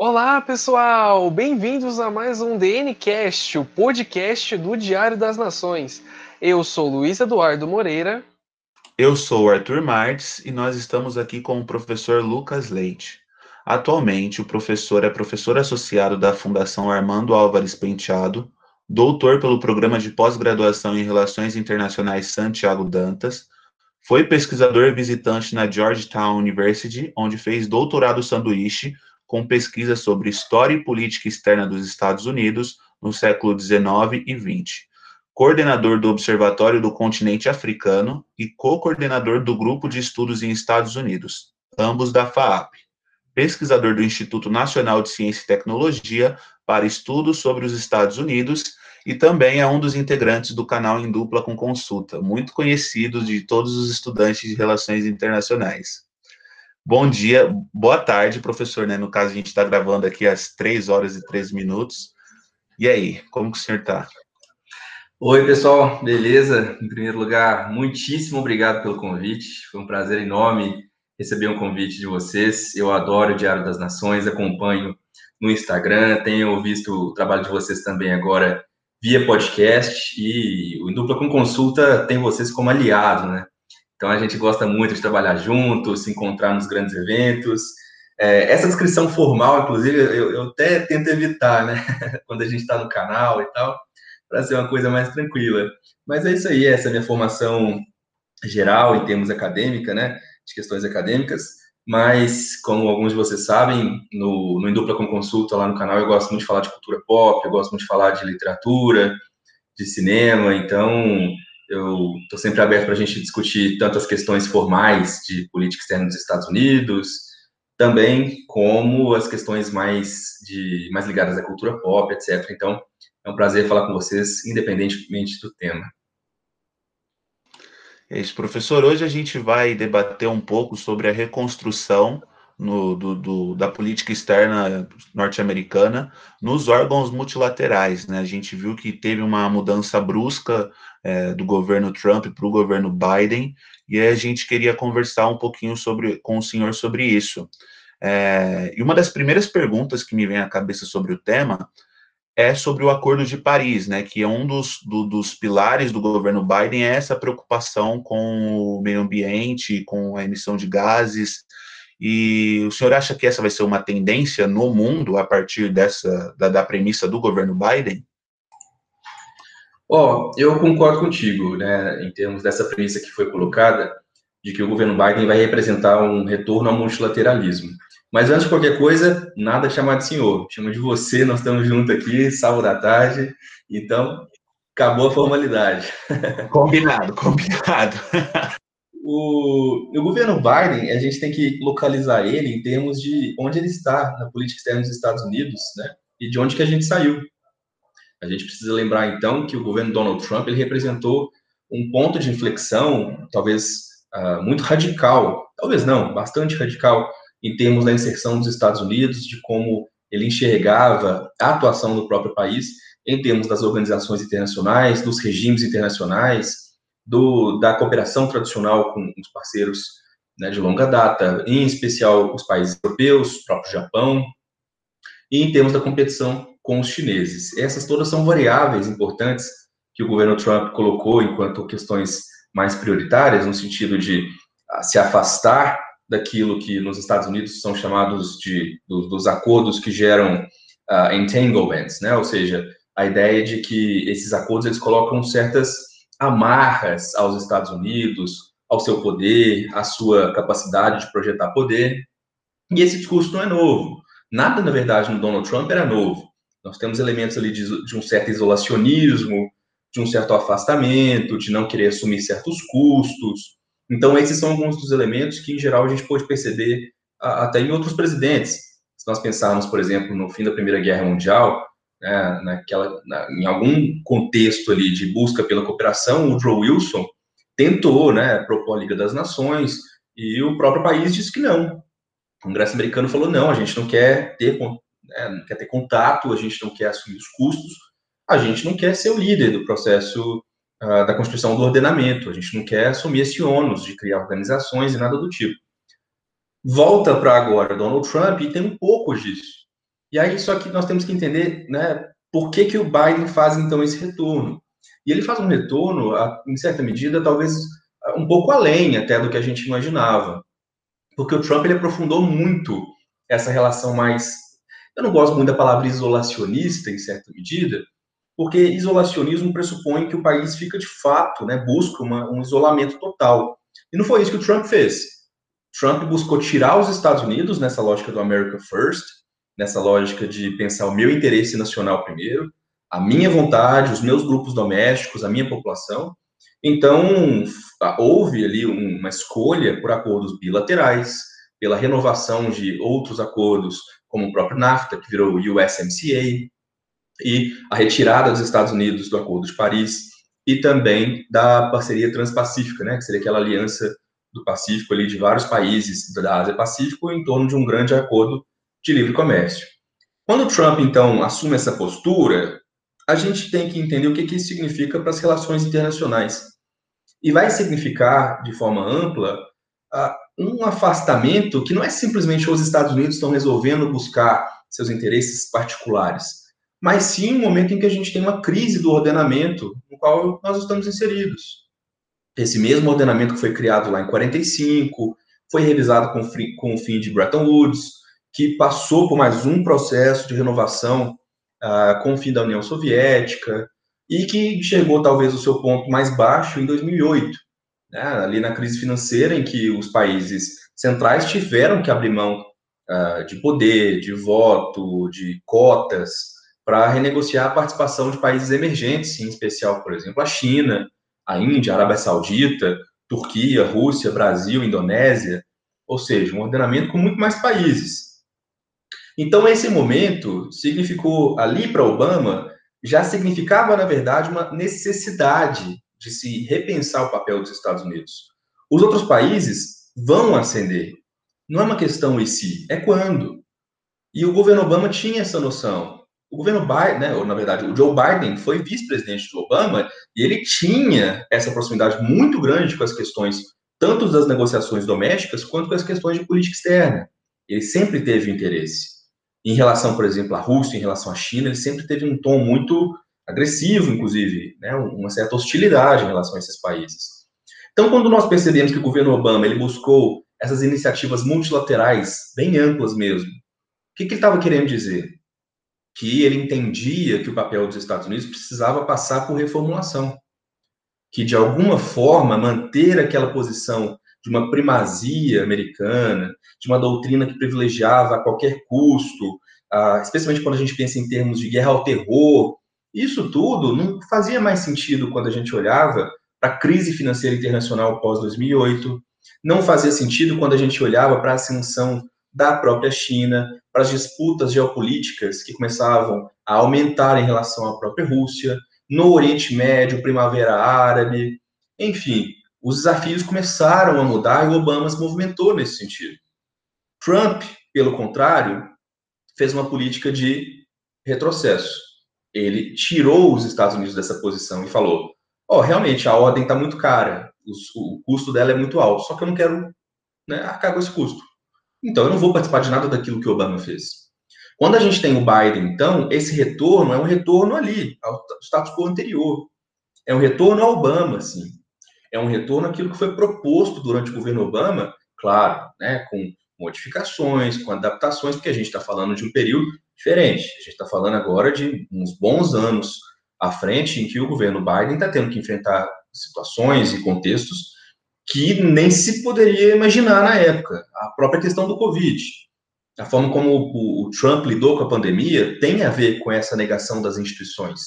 Olá, pessoal! Bem-vindos a mais um DNCast, o podcast do Diário das Nações. Eu sou Luiz Eduardo Moreira. Eu sou Arthur Marques e nós estamos aqui com o professor Lucas Leite. Atualmente, o professor é professor associado da Fundação Armando Álvares Penteado, doutor pelo Programa de Pós-Graduação em Relações Internacionais Santiago Dantas, foi pesquisador visitante na Georgetown University, onde fez doutorado sanduíche com pesquisa sobre história e política externa dos Estados Unidos no século XIX e XX. Coordenador do Observatório do Continente Africano e co-coordenador do Grupo de Estudos em Estados Unidos, ambos da FAAP. Pesquisador do Instituto Nacional de Ciência e Tecnologia para estudos sobre os Estados Unidos e também é um dos integrantes do canal Em Dupla com Consulta, muito conhecido de todos os estudantes de Relações Internacionais. Bom dia, boa tarde, professor, né? No caso, a gente está gravando aqui às 3 horas e 13 minutos. E aí, como que o senhor está? Oi, pessoal, beleza? Em primeiro lugar, muitíssimo obrigado pelo convite. Foi um prazer enorme receber um convite de vocês. Eu adoro o Diário das Nações, acompanho no Instagram, tenho visto o trabalho de vocês também agora via podcast e o Dupla com Consulta tem vocês como aliado, né? Então a gente gosta muito de trabalhar junto, se encontrar nos grandes eventos. É, essa descrição formal, inclusive, eu, eu até tento evitar, né? Quando a gente está no canal e tal, para ser uma coisa mais tranquila. Mas é isso aí, essa é a minha formação geral em termos acadêmica, né? De questões acadêmicas. Mas, como alguns de vocês sabem, no, no com Consulta lá no canal, eu gosto muito de falar de cultura pop, eu gosto muito de falar de literatura, de cinema, então eu estou sempre aberto para a gente discutir tanto as questões formais de política externa dos Estados Unidos, também como as questões mais, de, mais ligadas à cultura pop, etc. Então, é um prazer falar com vocês, independentemente do tema. É isso, professor. Hoje a gente vai debater um pouco sobre a reconstrução no, do, do, da política externa norte-americana nos órgãos multilaterais. Né? A gente viu que teve uma mudança brusca é, do governo Trump para o governo Biden, e a gente queria conversar um pouquinho sobre, com o senhor sobre isso. É, e uma das primeiras perguntas que me vem à cabeça sobre o tema é sobre o Acordo de Paris, né, que é um dos, do, dos pilares do governo Biden, é essa preocupação com o meio ambiente, com a emissão de gases, e o senhor acha que essa vai ser uma tendência no mundo a partir dessa da, da premissa do governo Biden? Ó, oh, eu concordo contigo, né, em termos dessa premissa que foi colocada, de que o governo Biden vai representar um retorno ao multilateralismo. Mas antes de qualquer coisa, nada chamar de senhor. Chama de você, nós estamos juntos aqui, sábado à tarde. Então, acabou a formalidade. Combinado, combinado. O, o governo Biden, a gente tem que localizar ele em termos de onde ele está na política externa dos Estados Unidos, né? E de onde que a gente saiu. A gente precisa lembrar, então, que o governo Donald Trump ele representou um ponto de inflexão, talvez uh, muito radical, talvez não, bastante radical, em termos da inserção dos Estados Unidos, de como ele enxergava a atuação do próprio país em termos das organizações internacionais, dos regimes internacionais, do, da cooperação tradicional com os parceiros né, de longa data, em especial os países europeus, o próprio Japão, e em termos da competição com os chineses. Essas todas são variáveis importantes que o governo Trump colocou enquanto questões mais prioritárias, no sentido de ah, se afastar daquilo que nos Estados Unidos são chamados de dos, dos acordos que geram uh, entanglements, né? Ou seja, a ideia de que esses acordos eles colocam certas amarras aos Estados Unidos, ao seu poder, à sua capacidade de projetar poder. E esse discurso não é novo. Nada, na verdade, no Donald Trump era novo. Nós temos elementos ali de, de um certo isolacionismo, de um certo afastamento, de não querer assumir certos custos, então, esses são alguns dos elementos que, em geral, a gente pode perceber até em outros presidentes. Se nós pensarmos, por exemplo, no fim da Primeira Guerra Mundial, né, naquela, na, em algum contexto ali de busca pela cooperação, o Woodrow Wilson tentou né, propor a Liga das Nações e o próprio país disse que não. O Congresso americano falou: não, a gente não quer ter, né, não quer ter contato, a gente não quer assumir os custos, a gente não quer ser o líder do processo uh, da construção do ordenamento. A gente não quer assumir esse ônus de criar organizações e nada do tipo. Volta para agora Donald Trump e tem um pouco disso. E aí, só que nós temos que entender, né, por que, que o Biden faz, então, esse retorno. E ele faz um retorno, em certa medida, talvez um pouco além até do que a gente imaginava. Porque o Trump, ele aprofundou muito essa relação mais... Eu não gosto muito da palavra isolacionista, em certa medida, porque isolacionismo pressupõe que o país fica de fato, né, busca uma, um isolamento total. E não foi isso que o Trump fez. Trump buscou tirar os Estados Unidos nessa lógica do America First, nessa lógica de pensar o meu interesse nacional primeiro, a minha vontade, os meus grupos domésticos, a minha população. Então, houve ali uma escolha por acordos bilaterais, pela renovação de outros acordos, como o próprio NAFTA, que virou USMCA, e a retirada dos Estados Unidos do Acordo de Paris, e também da parceria transpacífica, né, que seria aquela aliança do Pacífico ali de vários países da Ásia Pacífico em torno de um grande acordo de livre comércio. Quando o Trump então assume essa postura, a gente tem que entender o que, que isso significa para as relações internacionais. E vai significar, de forma ampla, um afastamento que não é simplesmente os Estados Unidos estão resolvendo buscar seus interesses particulares, mas sim um momento em que a gente tem uma crise do ordenamento no qual nós estamos inseridos. Esse mesmo ordenamento que foi criado lá em 45, foi revisado com, com o fim de Bretton Woods, que passou por mais um processo de renovação uh, com o fim da União Soviética e que chegou talvez ao seu ponto mais baixo em 2008, né, ali na crise financeira em que os países centrais tiveram que abrir mão uh, de poder, de voto, de cotas para renegociar a participação de países emergentes, em especial, por exemplo, a China, a Índia, a Arábia Saudita, Turquia, Rússia, Brasil, Indonésia, ou seja, um ordenamento com muito mais países. Então, esse momento significou, ali para Obama, já significava, na verdade, uma necessidade de se repensar o papel dos Estados Unidos. Os outros países vão ascender. Não é uma questão e se, é quando. E o governo Obama tinha essa noção. O governo Biden, né, ou na verdade, o Joe Biden foi vice-presidente do Obama e ele tinha essa proximidade muito grande com as questões tanto das negociações domésticas quanto com as questões de política externa. Ele sempre teve interesse em relação, por exemplo, à Rússia, em relação à China, ele sempre teve um tom muito agressivo, inclusive, né, uma certa hostilidade em relação a esses países. Então, quando nós percebemos que o governo Obama ele buscou essas iniciativas multilaterais, bem amplas mesmo, o que, que ele estava querendo dizer? Que ele entendia que o papel dos Estados Unidos precisava passar por reformulação, que de alguma forma manter aquela posição de uma primazia americana, de uma doutrina que privilegiava a qualquer custo, uh, especialmente quando a gente pensa em termos de guerra ao terror. Isso tudo não fazia mais sentido quando a gente olhava para a crise financeira internacional pós-2008, não fazia sentido quando a gente olhava para a ascensão da própria China, para as disputas geopolíticas que começavam a aumentar em relação à própria Rússia, no Oriente Médio, Primavera Árabe, enfim, os desafios começaram a mudar e o Obama se movimentou nesse sentido. Trump, pelo contrário, fez uma política de retrocesso. Ele tirou os Estados Unidos dessa posição e falou: Ó, oh, realmente a ordem está muito cara, o, custo dela é muito alto, só que eu não quero né, arcar com esse custo. Então eu não vou participar de nada daquilo que o Obama fez. Quando a gente tem o Biden, então, esse retorno é um retorno ali, ao status quo anterior. É um retorno ao Obama, assim é um retorno àquilo que foi proposto durante o governo Obama, claro, né, com modificações, com adaptações, porque a gente está falando de um período diferente. A gente está falando agora de uns bons anos à frente em que o governo Biden está tendo que enfrentar situações e contextos que nem se poderia imaginar na época. A própria questão do Covid, a forma como o, Trump lidou com a pandemia tem a ver com essa negação das instituições,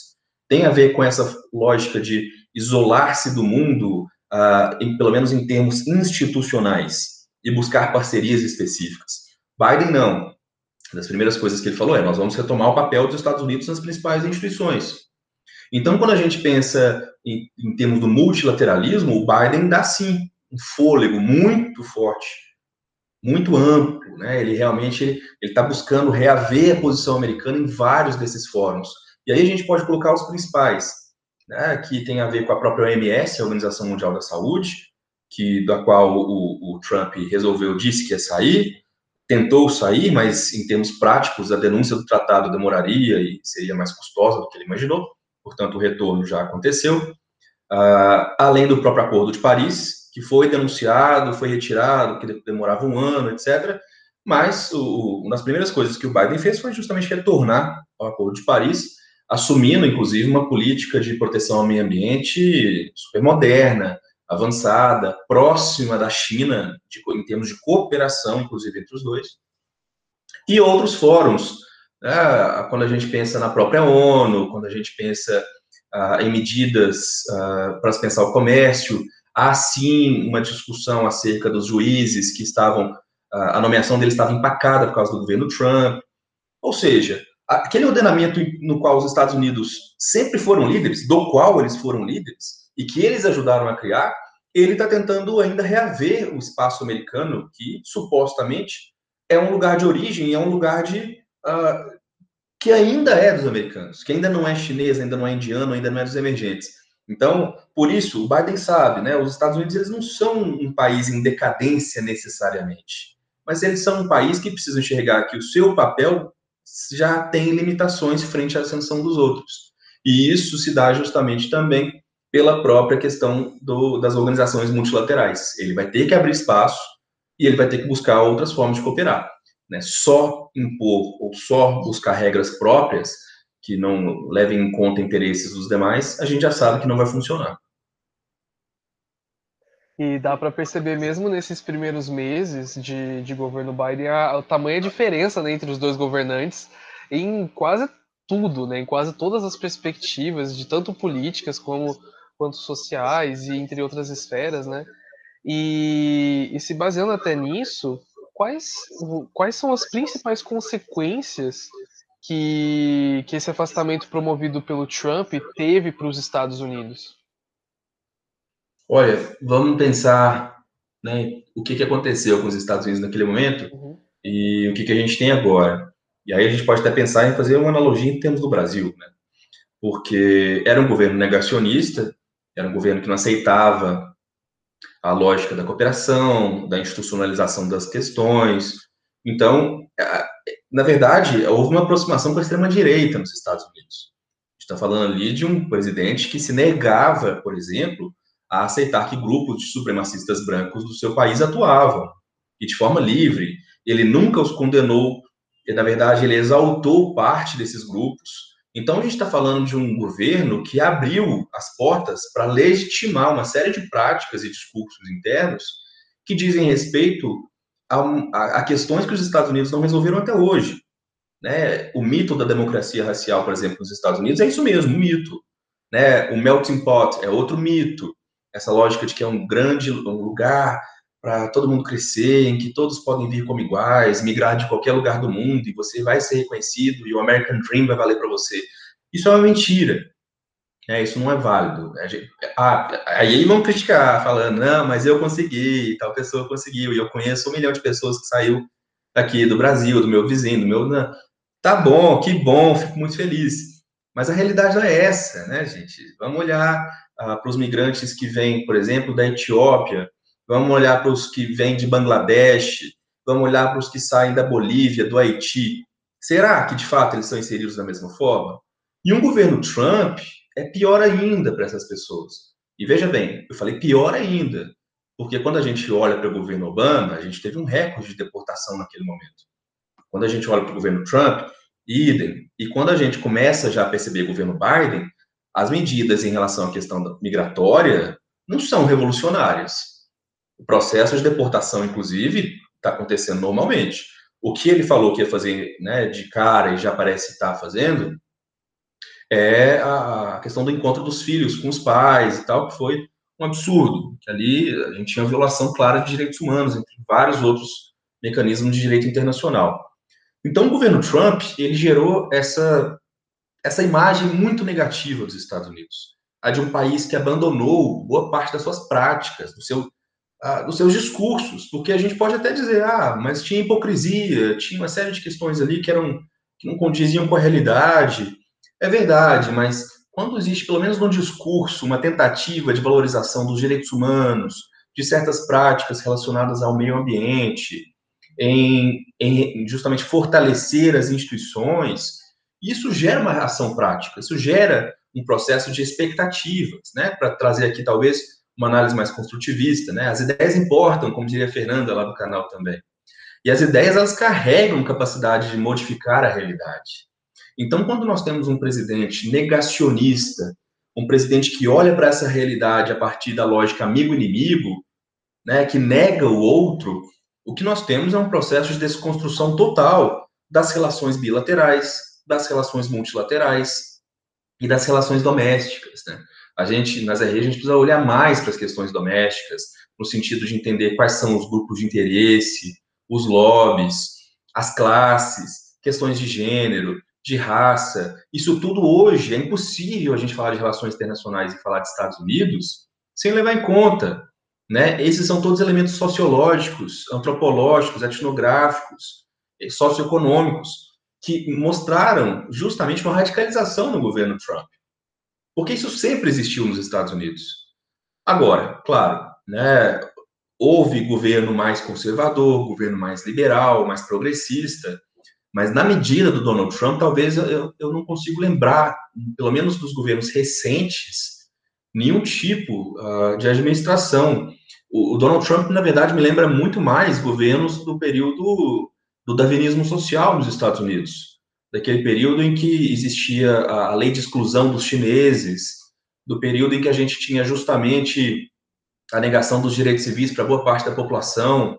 tem a ver com essa lógica de isolar-se do mundo, uh, em, pelo menos em termos institucionais, e buscar parcerias específicas. Biden não. Das primeiras coisas que ele falou é: nós vamos retomar o papel dos Estados Unidos nas principais instituições. Então, quando a gente pensa em, em termos do multilateralismo, o Biden dá sim um fôlego muito forte, muito amplo, né? Ele realmente ele está buscando reaver a posição americana em vários desses fóruns. E aí a gente pode colocar os principais né, que tem a ver com a própria OMS, a Organização Mundial da Saúde, que da qual o, o Trump resolveu disse que ia sair, tentou sair, mas em termos práticos, a denúncia do tratado demoraria e seria mais custosa do que ele imaginou, portanto, o retorno já aconteceu. Uh, além do próprio Acordo de Paris, que foi denunciado, foi retirado, que demorava um ano, etc. Mas o, uma das primeiras coisas que o Biden fez foi justamente retornar ao Acordo de Paris, assumindo, inclusive, uma política de proteção ao meio ambiente super moderna, avançada, próxima da China, de, em termos de cooperação, inclusive, entre os dois. E outros fóruns, né, quando a gente pensa na própria ONU, quando a gente pensa ah, em medidas ah, para pensar o comércio, há sim uma discussão acerca dos juízes que estavam, ah, a nomeação deles estava empacada por causa do governo Trump. Ou seja, aquele ordenamento no qual os Estados Unidos sempre foram líderes, do qual eles foram líderes, e que eles ajudaram a criar, ele está tentando ainda reaver o espaço americano, que supostamente é um lugar de origem, é um lugar de uh, que ainda é dos americanos, que ainda não é chinês, ainda não é indiano, ainda não é dos emergentes. Então, por isso, o Biden sabe, né? Os Estados Unidos eles não são um país em decadência necessariamente, mas eles são um país que precisa enxergar que o seu papel já tem limitações frente à ascensão dos outros. E isso se dá justamente também pela própria questão do, das organizações multilaterais. Ele vai ter que abrir espaço e ele vai ter que buscar outras formas de cooperar. Né? Só impor ou só buscar regras próprias que não levem em conta interesses dos demais, a gente já sabe que não vai funcionar. E dá para perceber mesmo nesses primeiros meses de, de governo Biden a, a tamanha diferença né, entre os dois governantes em quase tudo, né, em quase todas as perspectivas, de tanto políticas como quanto sociais e entre outras esferas, né? E, e se baseando até nisso, quais, quais são as principais consequências que, que esse afastamento promovido pelo Trump teve para os Estados Unidos? Olha, vamos pensar né, o que, que aconteceu com os Estados Unidos naquele momento uhum. e o que, que a gente tem agora. E aí a gente pode até pensar em fazer uma analogia em termos do Brasil, né? Porque era um governo negacionista, era um governo que não aceitava a lógica da cooperação, da institucionalização das questões. Então, na verdade, houve uma aproximação com a extrema-direita nos Estados Unidos. A gente está falando ali de um presidente que se negava, por exemplo, a aceitar que grupos de supremacistas brancos do seu país atuavam, e de forma livre. Ele nunca os condenou, e, na verdade, ele exaltou parte desses grupos. Então, a gente está falando de um governo que abriu as portas para legitimar uma série de práticas e discursos internos que dizem respeito a, a, questões que os Estados Unidos não resolveram até hoje. Né? O mito da democracia racial, por exemplo, nos Estados Unidos é isso mesmo, um mito. Né? O melting pot é outro mito. Essa lógica de que é um grande um lugar para todo mundo crescer, em que todos podem vir como iguais, migrar de qualquer lugar do mundo e você vai ser reconhecido e o American Dream vai valer para você. Isso é uma mentira. É, isso não é válido. Ah, aí vão criticar, falando, não, mas eu consegui, tal pessoa conseguiu, e eu conheço um milhão de pessoas que saiu aqui do Brasil, do meu vizinho, do meu. Não. Tá bom, que bom, fico muito feliz. Mas a realidade não é essa, né, gente? Vamos olhar ah, para os migrantes que vêm, por exemplo, da Etiópia, vamos olhar para os que vêm de Bangladesh, vamos olhar para os que saem da Bolívia, do Haiti. Será que, de fato, eles são inseridos da mesma forma? E um governo Trump, é pior ainda para essas pessoas. E veja bem, eu falei pior ainda, porque quando a gente olha para o governo Obama, a gente teve um recorde de deportação naquele momento. Quando a gente olha para o governo Trump, idem. E quando a gente começa já a perceber o governo Biden, as medidas em relação à questão migratória não são revolucionárias. O processo de deportação, inclusive, está acontecendo normalmente. O que ele falou que ia fazer né, de cara e já parece estar fazendo, é a questão do encontro dos filhos com os pais e tal, que foi um absurdo, que ali a gente tinha violação clara de direitos humanos, entre vários outros mecanismos de direito internacional. Então, o governo Trump, ele gerou essa, essa imagem muito negativa dos Estados Unidos, a de um país que abandonou boa parte das suas práticas, do seu, dos seus discursos, porque a gente pode até dizer, ah, mas tinha hipocrisia, tinha uma série de questões ali que, eram, que não condiziam com a realidade, é verdade, mas quando existe, pelo menos no discurso, uma tentativa de valorização dos direitos humanos, de certas práticas relacionadas ao meio ambiente, em, em justamente fortalecer as instituições, isso gera uma ação prática, isso gera um processo de expectativas, né? Para trazer aqui talvez uma análise mais construtivista, né? As ideias importam, como diria a Fernanda lá do canal também. E as ideias elas carregam capacidade de modificar a realidade. Então, quando nós temos um presidente negacionista, um presidente que olha para essa realidade a partir da lógica amigo-inimigo, né, que nega o outro, o que nós temos é um processo de desconstrução total das relações bilaterais, das relações multilaterais e das relações domésticas. Né? A gente, nas RE, a gente precisa olhar mais para as questões domésticas, no sentido de entender quais são os grupos de interesse, os lobbies, as classes, questões de gênero, de raça. Isso tudo hoje é impossível a gente falar de relações internacionais e falar de Estados Unidos sem levar em conta. Né? Esses são todos elementos sociológicos, antropológicos, etnográficos, eh, socioeconômicos, que mostraram justamente uma radicalização no governo Trump. Porque isso sempre existiu nos Estados Unidos. Agora, claro, né, houve governo mais conservador, governo mais liberal, mais progressista, mas na medida do Donald Trump, talvez eu, eu não consigo lembrar, pelo menos dos governos recentes, nenhum tipo uh, de administração. O, o, Donald Trump, na verdade, me lembra muito mais governos do período do darwinismo social nos Estados Unidos, daquele período em que existia a, lei de exclusão dos chineses, do período em que a gente tinha justamente a negação dos direitos civis para boa parte da população,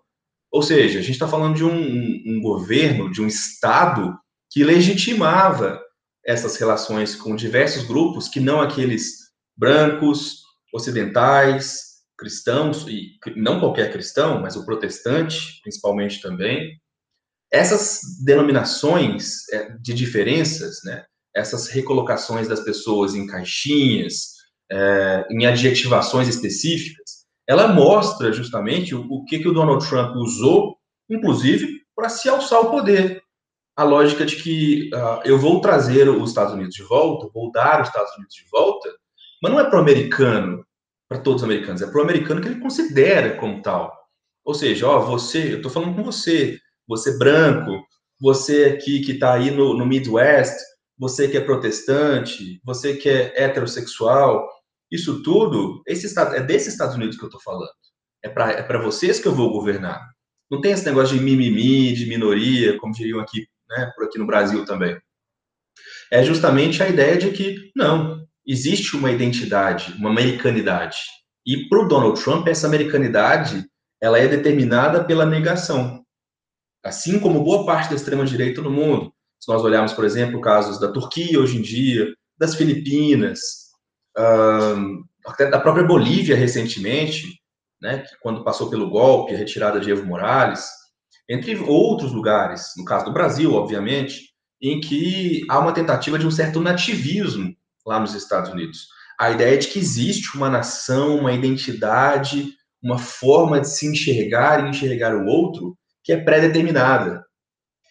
ou seja, a gente está falando de um, um, um governo, de um Estado que legitimava essas relações com diversos grupos que não aqueles brancos, ocidentais, cristãos, e não qualquer cristão, mas o protestante, principalmente também. Essas denominações é, de diferenças, né, essas recolocações das pessoas em caixinhas, é, em adjetivações específicas, ela mostra justamente o, o que, que o Donald Trump usou, inclusive, para se alçar ao poder. A lógica de que uh, eu vou trazer os Estados Unidos de volta, vou dar os Estados Unidos de volta, mas não é para o americano, para todos os americanos, é para o americano que ele considera como tal. Ou seja, ó, você, eu estou falando com você, você branco, você aqui que está aí no, no Midwest, você que é protestante, você que é heterossexual, isso tudo, esse é desses Estados Unidos que eu estou falando. É para é vocês que eu vou governar. Não tem esse negócio de mimimi, de minoria, como diriam aqui, né, por aqui no Brasil também. É justamente a ideia de que, não, existe uma identidade, uma americanidade. E para o Donald Trump, essa americanidade ela é determinada pela negação. Assim como boa parte da extrema-direita no mundo. Se nós olharmos, por exemplo, casos da Turquia hoje em dia, das Filipinas, até da própria Bolívia recentemente, né, que quando passou pelo golpe, a retirada de Evo Morales, entre outros lugares, no caso do Brasil, obviamente, em que há uma tentativa de um certo nativismo lá nos Estados Unidos. A ideia de que existe uma nação, uma identidade, uma forma de se enxergar e enxergar o outro que é pré-determinada.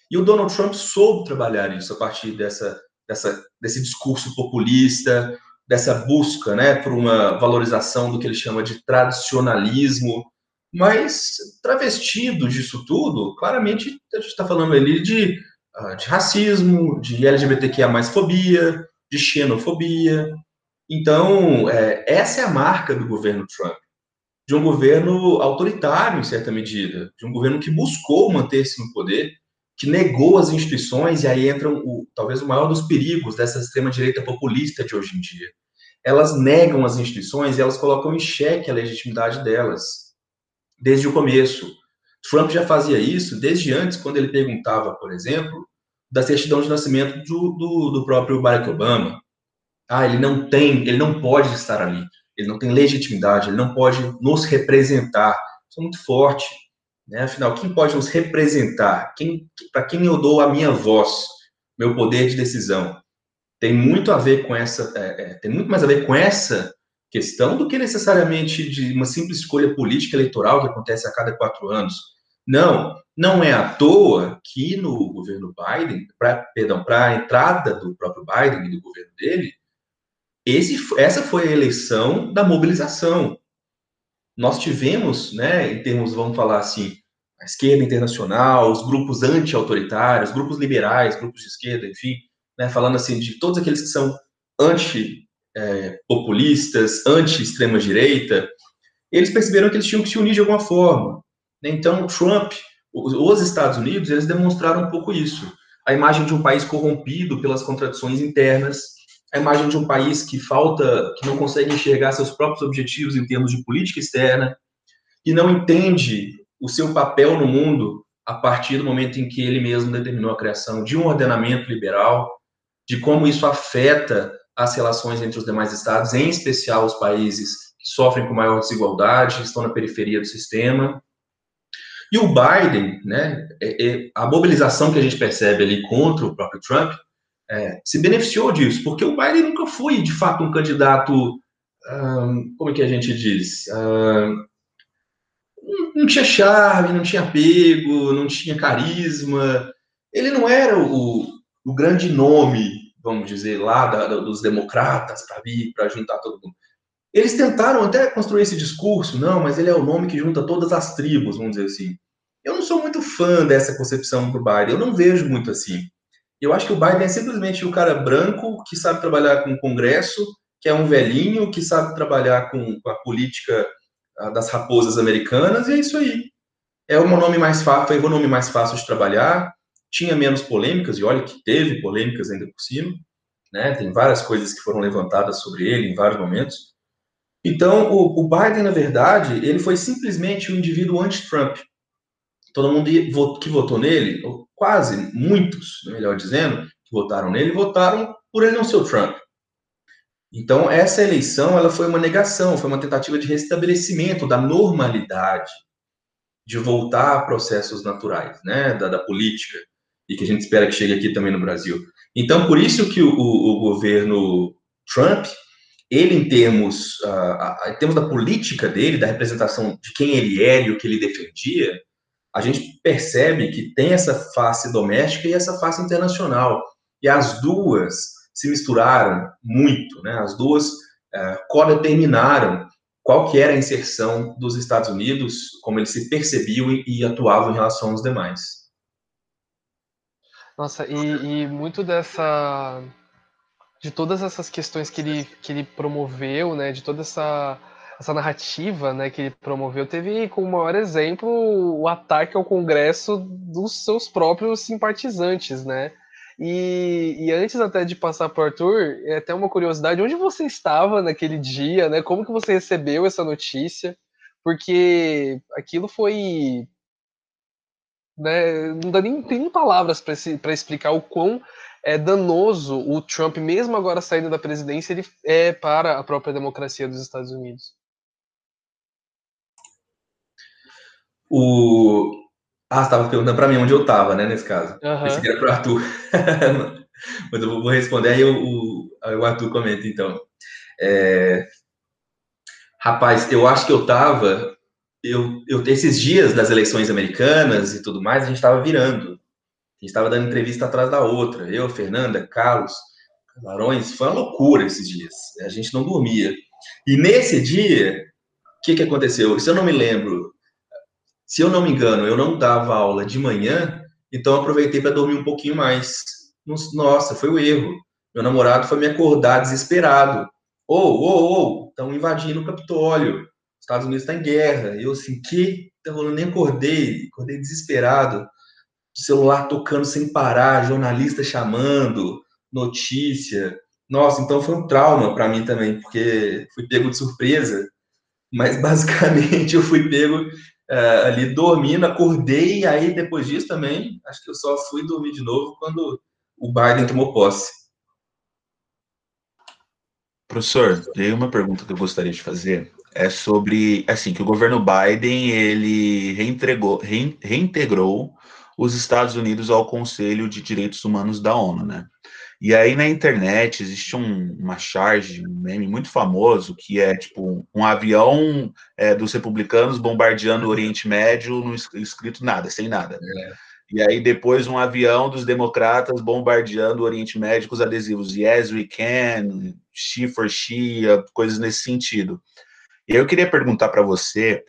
E o Donald Trump soube trabalhar isso a partir dessa, dessa, desse discurso populista, dessa busca né, por uma valorização do que ele chama de tradicionalismo, mas travestido disso tudo, claramente a gente está falando ali de, ah, de racismo, de LGBTQIA fobia, de xenofobia. Então, é, essa é a marca do governo Trump, de um governo autoritário, em certa medida, de um governo que buscou manter-se no poder, que negou as instituições, e aí entra o, talvez o maior dos perigos dessa extrema-direita populista de hoje em dia, elas negam as instituições e elas colocam em xeque a legitimidade delas, desde o começo. Trump já fazia isso desde antes, quando ele perguntava, por exemplo, da certidão de nascimento do, do, do próprio Barack Obama. Ah, ele não tem, ele não pode estar ali, ele não tem legitimidade, ele não pode nos representar. Isso é muito forte. Né? Afinal, quem pode nos representar? Quem, Para quem eu dou a minha voz, meu poder de decisão? tem muito a ver com essa, é, é, tem muito mais a ver com essa questão do que necessariamente de uma simples escolha política eleitoral que acontece a cada quatro anos. Não, não é à toa que no governo Biden, pra, perdão, para a entrada do próprio Biden e do governo dele, esse, essa foi a eleição da mobilização. Nós tivemos, né, em termos, vamos falar assim, a esquerda internacional, os grupos anti-autoritários, grupos liberais, grupos de esquerda, enfim, né, falando assim de todos aqueles que são anti-populistas, é, anti-extrema-direita, eles perceberam que eles tinham que se unir de alguma forma. Então, Trump, os Estados Unidos, eles demonstraram um pouco isso. A imagem de um país corrompido pelas contradições internas, a imagem de um país que falta, que não consegue enxergar seus próprios objetivos em termos de política externa, que não entende o seu papel no mundo a partir do momento em que ele mesmo determinou a criação de um ordenamento liberal, de como isso afeta as relações entre os demais estados, em especial os países que sofrem com maior desigualdade, estão na periferia do sistema. E o Biden, né, é, é, a mobilização que a gente percebe ali contra o próprio Trump, é, se beneficiou disso, porque o Biden nunca foi, de fato, um candidato, hum, como é que a gente diz? Hum, não tinha charme, não tinha apego, não tinha carisma. Ele não era o, o grande nome, vamos dizer, lá da, dos democratas para vir, para juntar todo mundo. Eles tentaram até construir esse discurso, não, mas ele é o nome que junta todas as tribos, vamos dizer assim. Eu não sou muito fã dessa concepção do Biden, eu não vejo muito assim. Eu acho que o Biden é simplesmente o cara branco que sabe trabalhar com o Congresso, que é um velhinho, que sabe trabalhar com, a política das raposas americanas, e é isso aí. É o nome mais fácil, foi o nome mais fácil de trabalhar, tinha menos polêmicas, e olha que teve polêmicas ainda por cima, né? Tem várias coisas que foram levantadas sobre ele em vários momentos. Então, o, o Biden, na verdade, ele foi simplesmente um indivíduo anti-Trump. Todo mundo que votou nele, quase muitos, melhor dizendo, que votaram nele, votaram por ele não ser o Trump. Então, essa eleição ela foi uma negação, foi uma tentativa de restabelecimento da normalidade, de voltar a processos naturais, né, da, da política, e que a gente espera que chegue aqui também no Brasil. Então, por isso que o, o, o governo Trump, ele em termos, uh, em termos da política dele, da representação de quem ele era e o que ele defendia, a gente percebe que tem essa face doméstica e essa face internacional. E as duas se misturaram muito, né? As duas uh, codeterminaram qual que era a inserção dos Estados Unidos, como eles se percebiam e, e atuavam em relação aos demais. Nossa, e, e, muito dessa de todas essas questões que ele, que ele promoveu, né, de toda essa, essa narrativa, né, que ele promoveu, teve como maior exemplo o ataque ao Congresso dos seus próprios simpatizantes, né? E, e, antes até de passar para o Arthur, é até uma curiosidade, onde você estava naquele dia, né? Como que você recebeu essa notícia? Porque aquilo foi... Né, não dá nem, tem nem palavras para explicar o quão é danoso o Trump, mesmo agora saindo da presidência, ele é para a própria democracia dos Estados Unidos. O, ah, você estava perguntando para mim onde eu estava, né, nesse caso. Uhum. Que era para o Arthur. Mas eu vou responder, aí o, o Arthur comenta, então. É... Rapaz, eu acho que eu estava... Eu, eu, esses dias das eleições americanas e tudo mais, a gente estava virando. A gente estava dando entrevista atrás da outra. Eu, Fernanda, Carlos, Larões. Foi uma loucura esses dias. A gente não dormia. E nesse dia, o que, que aconteceu? Se eu não me lembro, se eu não me engano, eu não dava aula de manhã, então aproveitei para dormir um pouquinho mais. Nossa, foi o erro. Meu namorado foi me acordar desesperado. Ô, ô, ô, estão invadindo o Capitólio. Os Estados Unidos estão tá em guerra. Eu assim, que? Então, eu nem acordei, acordei desesperado. Celular tocando sem parar, jornalista chamando, notícia. Nossa, então foi um trauma para mim também, porque fui pego de surpresa. Mas basicamente eu fui pego é, ali dormindo, acordei, e aí depois disso também, acho que eu só fui dormir de novo quando o Biden tomou posse. Professor, tem uma pergunta que eu gostaria de fazer. É sobre, assim, que o governo Biden, ele reentregou, reintegrou os Estados Unidos ao Conselho de Direitos Humanos da ONU, né? E aí na internet existe um, uma charge, um meme muito famoso, que é tipo um avião é, dos republicanos bombardeando o Oriente Médio, não escrito nada, sem nada. É. E aí depois um avião dos democratas bombardeando o Oriente Médio com os adesivos Yes, we can, She for She, coisas nesse sentido. E eu queria perguntar para você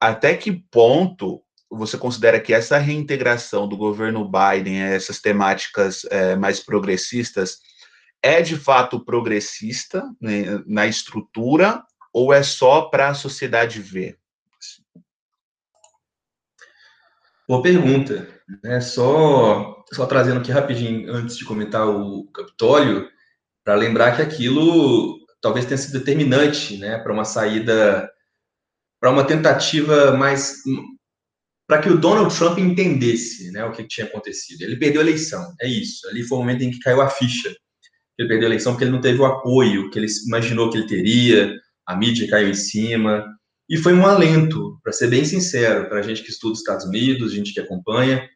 até que ponto você considera que essa reintegração do governo Biden a essas temáticas é, mais progressistas é de fato progressista né, na estrutura ou é só para a sociedade ver? Boa pergunta. É só, só trazendo aqui rapidinho, antes de comentar o Capitólio, para lembrar que aquilo talvez tenha sido determinante né, para uma saída, para uma tentativa mais. Para que o Donald Trump entendesse né, o que tinha acontecido. Ele perdeu a eleição, é isso. Ali foi o momento em que caiu a ficha. Ele perdeu a eleição porque ele não teve o apoio que ele imaginou que ele teria, a mídia caiu em cima. E foi um alento, para ser bem sincero, para a gente que estuda os Estados Unidos, gente que acompanha,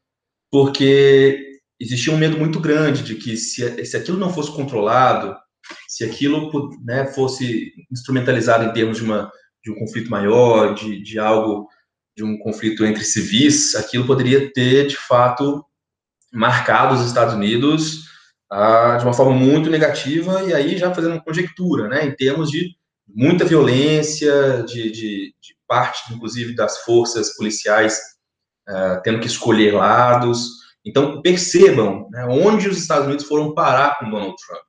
porque existia um medo muito grande de que se, se aquilo não fosse controlado, se aquilo né, fosse instrumentalizado em termos de, uma, de um conflito maior, de, de algo, de um conflito entre civis, aquilo poderia ter, de fato, marcado os Estados Unidos ah, de uma forma muito negativa, e aí já fazendo uma conjectura, né, em termos de muita violência, de, de, de parte, inclusive, das forças policiais uh, tendo que escolher lados. Então, percebam né, onde os Estados Unidos foram parar com Donald Trump.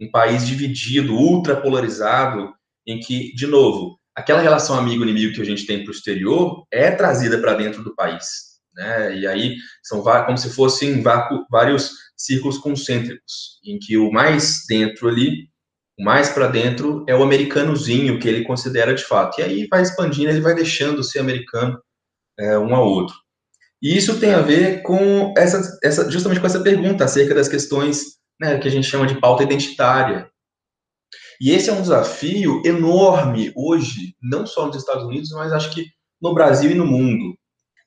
Um país dividido, ultra polarizado, em que, de novo, aquela relação amigo-inimigo que a gente tem para o exterior é trazida para dentro do país. Né? E aí são como se fossem vários círculos concêntricos, em que o mais dentro ali mais para dentro é o americanozinho que ele considera de fato. E aí vai expandindo, ele vai deixando ser americano é, um ao outro. E isso tem a ver com essa, essa justamente com essa pergunta acerca das questões né, que a gente chama de pauta identitária. E esse é um desafio enorme hoje, não só nos Estados Unidos, mas acho que no Brasil e no mundo.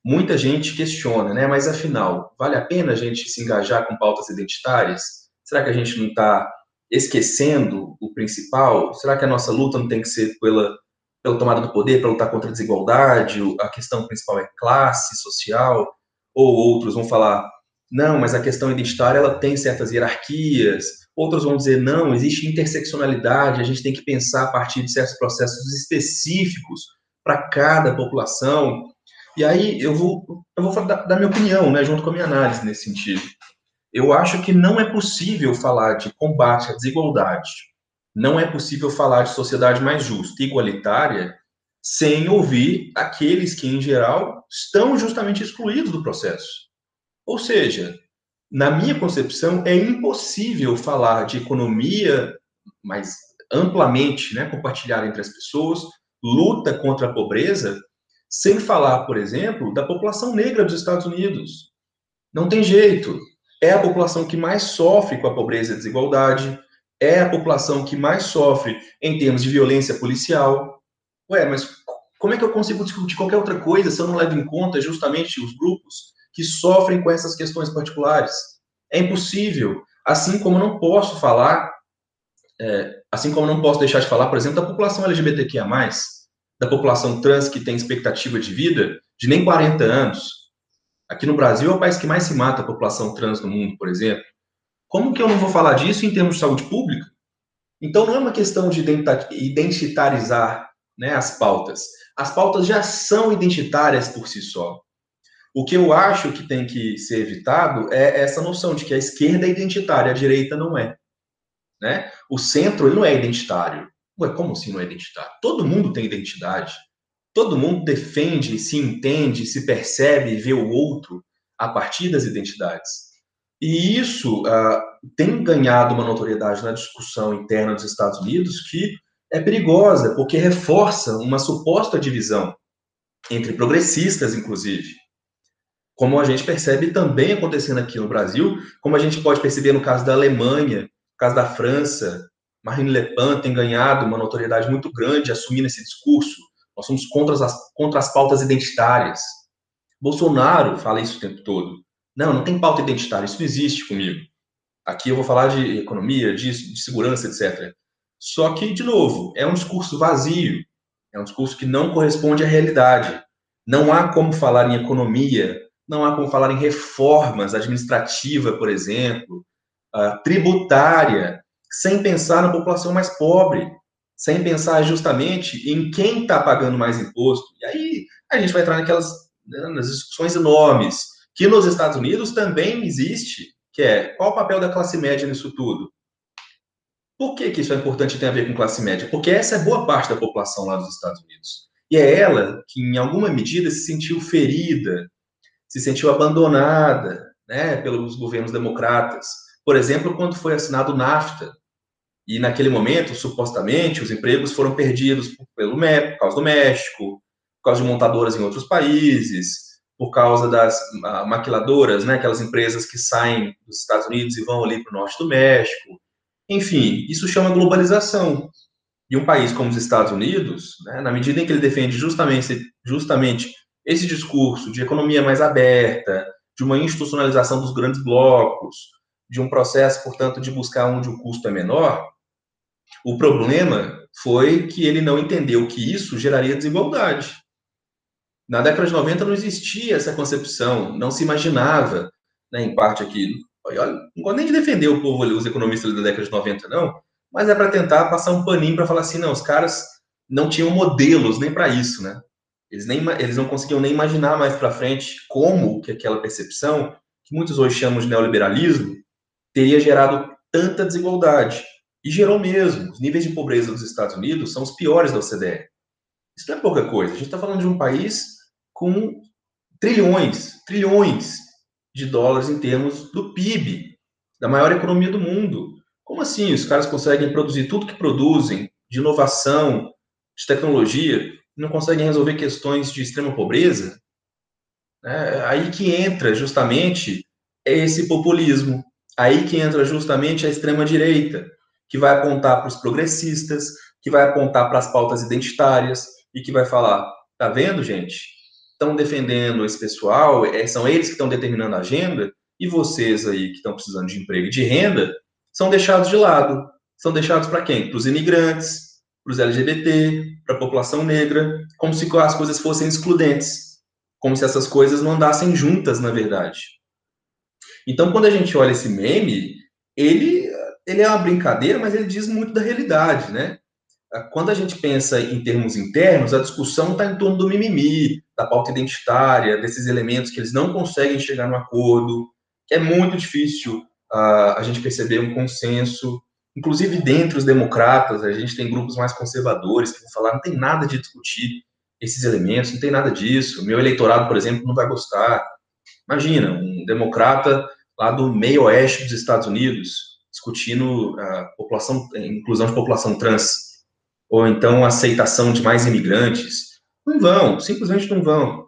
Muita gente questiona, né? Mas afinal, vale a pena a gente se engajar com pautas identitárias? Será que a gente não está esquecendo o principal? Será que a nossa luta não tem que ser pela, pela tomada do poder, para lutar contra a desigualdade? A questão principal é classe social? Ou outros vão falar, não, mas a questão identitária ela tem certas hierarquias. Outros vão dizer, não, existe interseccionalidade, a gente tem que pensar a partir de certos processos específicos para cada população. E aí eu vou, eu vou dar, minha opinião, né, junto com a minha análise nesse sentido eu acho que não é possível falar de combate à desigualdade, não é possível falar de sociedade mais justa e igualitária sem ouvir aqueles que, em geral, estão justamente excluídos do processo. Ou seja, na minha concepção, é impossível falar de economia mais amplamente né, compartilhada entre as pessoas, luta contra a pobreza, sem falar, por exemplo, da população negra dos Estados Unidos. Não tem jeito é a população que mais sofre com a pobreza e a desigualdade, é a população que mais sofre em termos de violência policial. Ué, mas como é que eu consigo discutir qualquer outra coisa se eu não levo em conta justamente os grupos que sofrem com essas questões particulares? É impossível. Assim como não posso falar, é, assim como não posso deixar de falar, por exemplo, da população LGBTQIA+, da população trans que tem expectativa de vida de nem 40 anos, Aqui no Brasil é o país que mais se mata a população trans no mundo, por exemplo. Como que eu não vou falar disso em termos de saúde pública? Então não é uma questão de identitarizar né, as pautas. As pautas já são identitárias por si só. O que eu acho que tem que ser evitado é essa noção de que a esquerda é identitária, a direita não é. Né? O centro ele não é identitário. Ué, como assim não é identitário? Todo mundo tem identidade todo mundo defende, se entende, se percebe e vê o outro a partir das identidades. E isso uh, tem ganhado uma notoriedade na discussão interna dos Estados Unidos que é perigosa, porque reforça uma suposta divisão entre progressistas, inclusive. Como a gente percebe também acontecendo aqui no Brasil, como a gente pode perceber no caso da Alemanha, no caso da França, Marine Le Pen tem ganhado uma notoriedade muito grande assumindo esse discurso nós somos contra as, contra as pautas identitárias. Bolsonaro fala isso o tempo todo. Não, não tem pauta identitária, isso não existe comigo. Aqui eu vou falar de economia, de, de segurança, etc. Só que, de novo, é um discurso vazio, é um discurso que não corresponde à realidade. Não há como falar em economia, não há como falar em reformas administrativa, por exemplo, uh, tributária, sem pensar na população mais pobre, sem pensar justamente em quem está pagando mais imposto. E aí a gente vai entrar naquelas né, nas discussões enormes, que nos Estados Unidos também existe, que é qual o papel da classe média nisso tudo? Por que, que isso é importante e tem a ver com classe média? Porque essa é boa parte da população lá dos Estados Unidos. E é ela que, em alguma medida, se sentiu ferida, se sentiu abandonada né, pelos governos democratas. Por exemplo, quando foi assinado o NAFTA, e naquele momento, supostamente, os empregos foram perdidos pelo, por causa do México, por causa de montadoras em outros países, por causa das maquiladoras, né, aquelas empresas que saem dos Estados Unidos e vão ali para o norte do México. Enfim, isso chama globalização. E um país como os Estados Unidos, né, na medida em que ele defende justamente, justamente esse discurso de economia mais aberta, de uma institucionalização dos grandes blocos, de um processo, portanto, de buscar onde o custo é menor, o problema foi que ele não entendeu que isso geraria desigualdade. Na década de 90 não existia essa concepção, não se imaginava, né, em parte aqui. Olha, não gosto nem de defender o povo, os economistas da década de 90, não, mas é para tentar passar um paninho para falar assim, não, os caras não tinham modelos nem para isso, né? Eles, nem, eles não conseguiam nem imaginar mais para frente como que aquela percepção, que muitos hoje chamam de neoliberalismo, teria gerado tanta desigualdade. E gerou mesmo. Os níveis de pobreza dos Estados Unidos são os piores da OCDE. Isso não é pouca coisa. A gente está falando de um país com trilhões, trilhões de dólares em termos do PIB, da maior economia do mundo. Como assim os caras conseguem produzir tudo que produzem, de inovação, de tecnologia, não conseguem resolver questões de extrema pobreza? É aí que entra justamente esse populismo, aí que entra justamente a extrema direita, que vai apontar para os progressistas, que vai apontar para as pautas identitárias e que vai falar: tá vendo, gente? Estão defendendo esse pessoal, é, são eles que estão determinando a agenda, e vocês aí que estão precisando de emprego e de renda são deixados de lado. São deixados para quem? Para os imigrantes, para os LGBT, para a população negra, como se as coisas fossem excludentes, como se essas coisas não andassem juntas, na verdade. Então, quando a gente olha esse meme, ele ele é uma brincadeira, mas ele diz muito da realidade, né? Quando a gente pensa em termos internos, a discussão está em torno do mimimi, da pauta identitária, desses elementos que eles não conseguem chegar no acordo, que é muito difícil uh, a gente perceber um consenso. Inclusive, dentre os democratas, a gente tem grupos mais conservadores que vão falar não tem nada de discutir esses elementos, não tem nada disso. Meu eleitorado, por exemplo, não vai gostar. Imagina, um democrata lá do meio oeste dos Estados Unidos, discutindo a população, a inclusão de população trans, ou então a aceitação de mais imigrantes. Não vão, simplesmente não vão.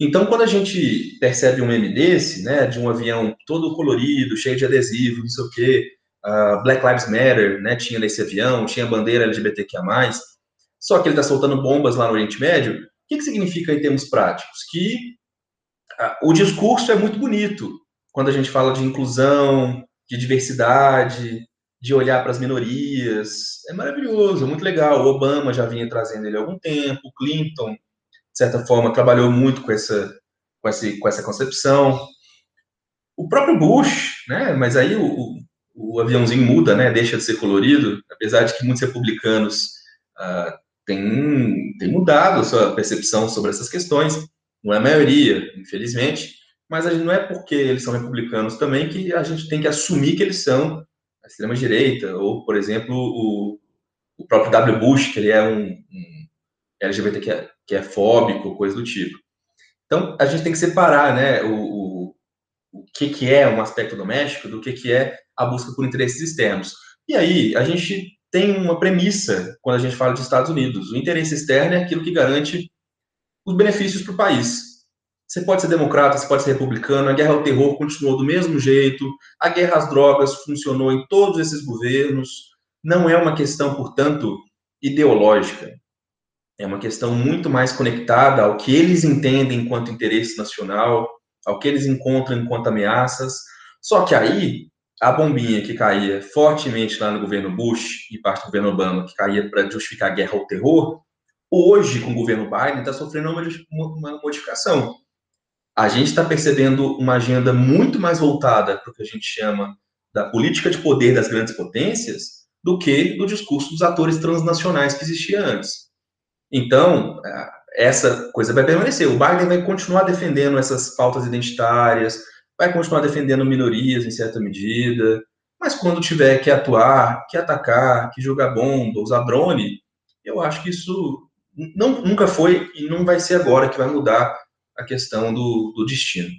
Então, quando a gente percebe um meme desse, né, de um avião todo colorido, cheio de adesivo, não sei o quê, uh, Black Lives Matter, né, tinha nesse avião, tinha a bandeira LGBTQIA+, só que ele está soltando bombas lá no Oriente Médio, o que, que significa em termos práticos? Que uh, o discurso é muito bonito, quando a gente fala de inclusão, de diversidade, de olhar para as minorias. É maravilhoso, muito legal. O Obama já vinha trazendo ele há algum tempo, o Clinton, de certa forma, trabalhou muito com essa, com essa, com essa concepção. O próprio Bush, né? Mas aí o, o, aviãozinho muda, né? Deixa de ser colorido, apesar de que muitos republicanos uh, têm, têm mudado a sua percepção sobre essas questões. Não é a maioria, infelizmente mas a gente, não é porque eles são republicanos também que a gente tem que assumir que eles são a extrema-direita, ou, por exemplo, o, o próprio W. Bush, que ele é um, um LGBT que é, que é fóbico, coisa do tipo. Então, a gente tem que separar né, o, o, o que, que é um aspecto doméstico do que, que é a busca por interesses externos. E aí, a gente tem uma premissa quando a gente fala de Estados Unidos. O interesse externo é aquilo que garante os benefícios para o país. Você pode ser democrata, você pode ser republicano, a guerra ao terror continuou do mesmo jeito, a guerra às drogas funcionou em todos esses governos. Não é uma questão, portanto, ideológica. É uma questão muito mais conectada ao que eles entendem enquanto interesse nacional, ao que eles encontram enquanto ameaças. Só que aí, a bombinha que caía fortemente lá no governo Bush e parte do governo Obama, que caía para justificar a guerra ao terror, hoje, com o governo Biden, está sofrendo uma modificação a gente está percebendo uma agenda muito mais voltada para o que a gente chama da política de poder das grandes potências do que do discurso dos atores transnacionais que existia antes. Então, essa coisa vai permanecer. O Biden vai continuar defendendo essas pautas identitárias, vai continuar defendendo minorias em certa medida, mas quando tiver que atuar, que atacar, que jogar bomba, usar drone, eu acho que isso não, nunca foi e não vai ser agora que vai mudar a questão do, do destino.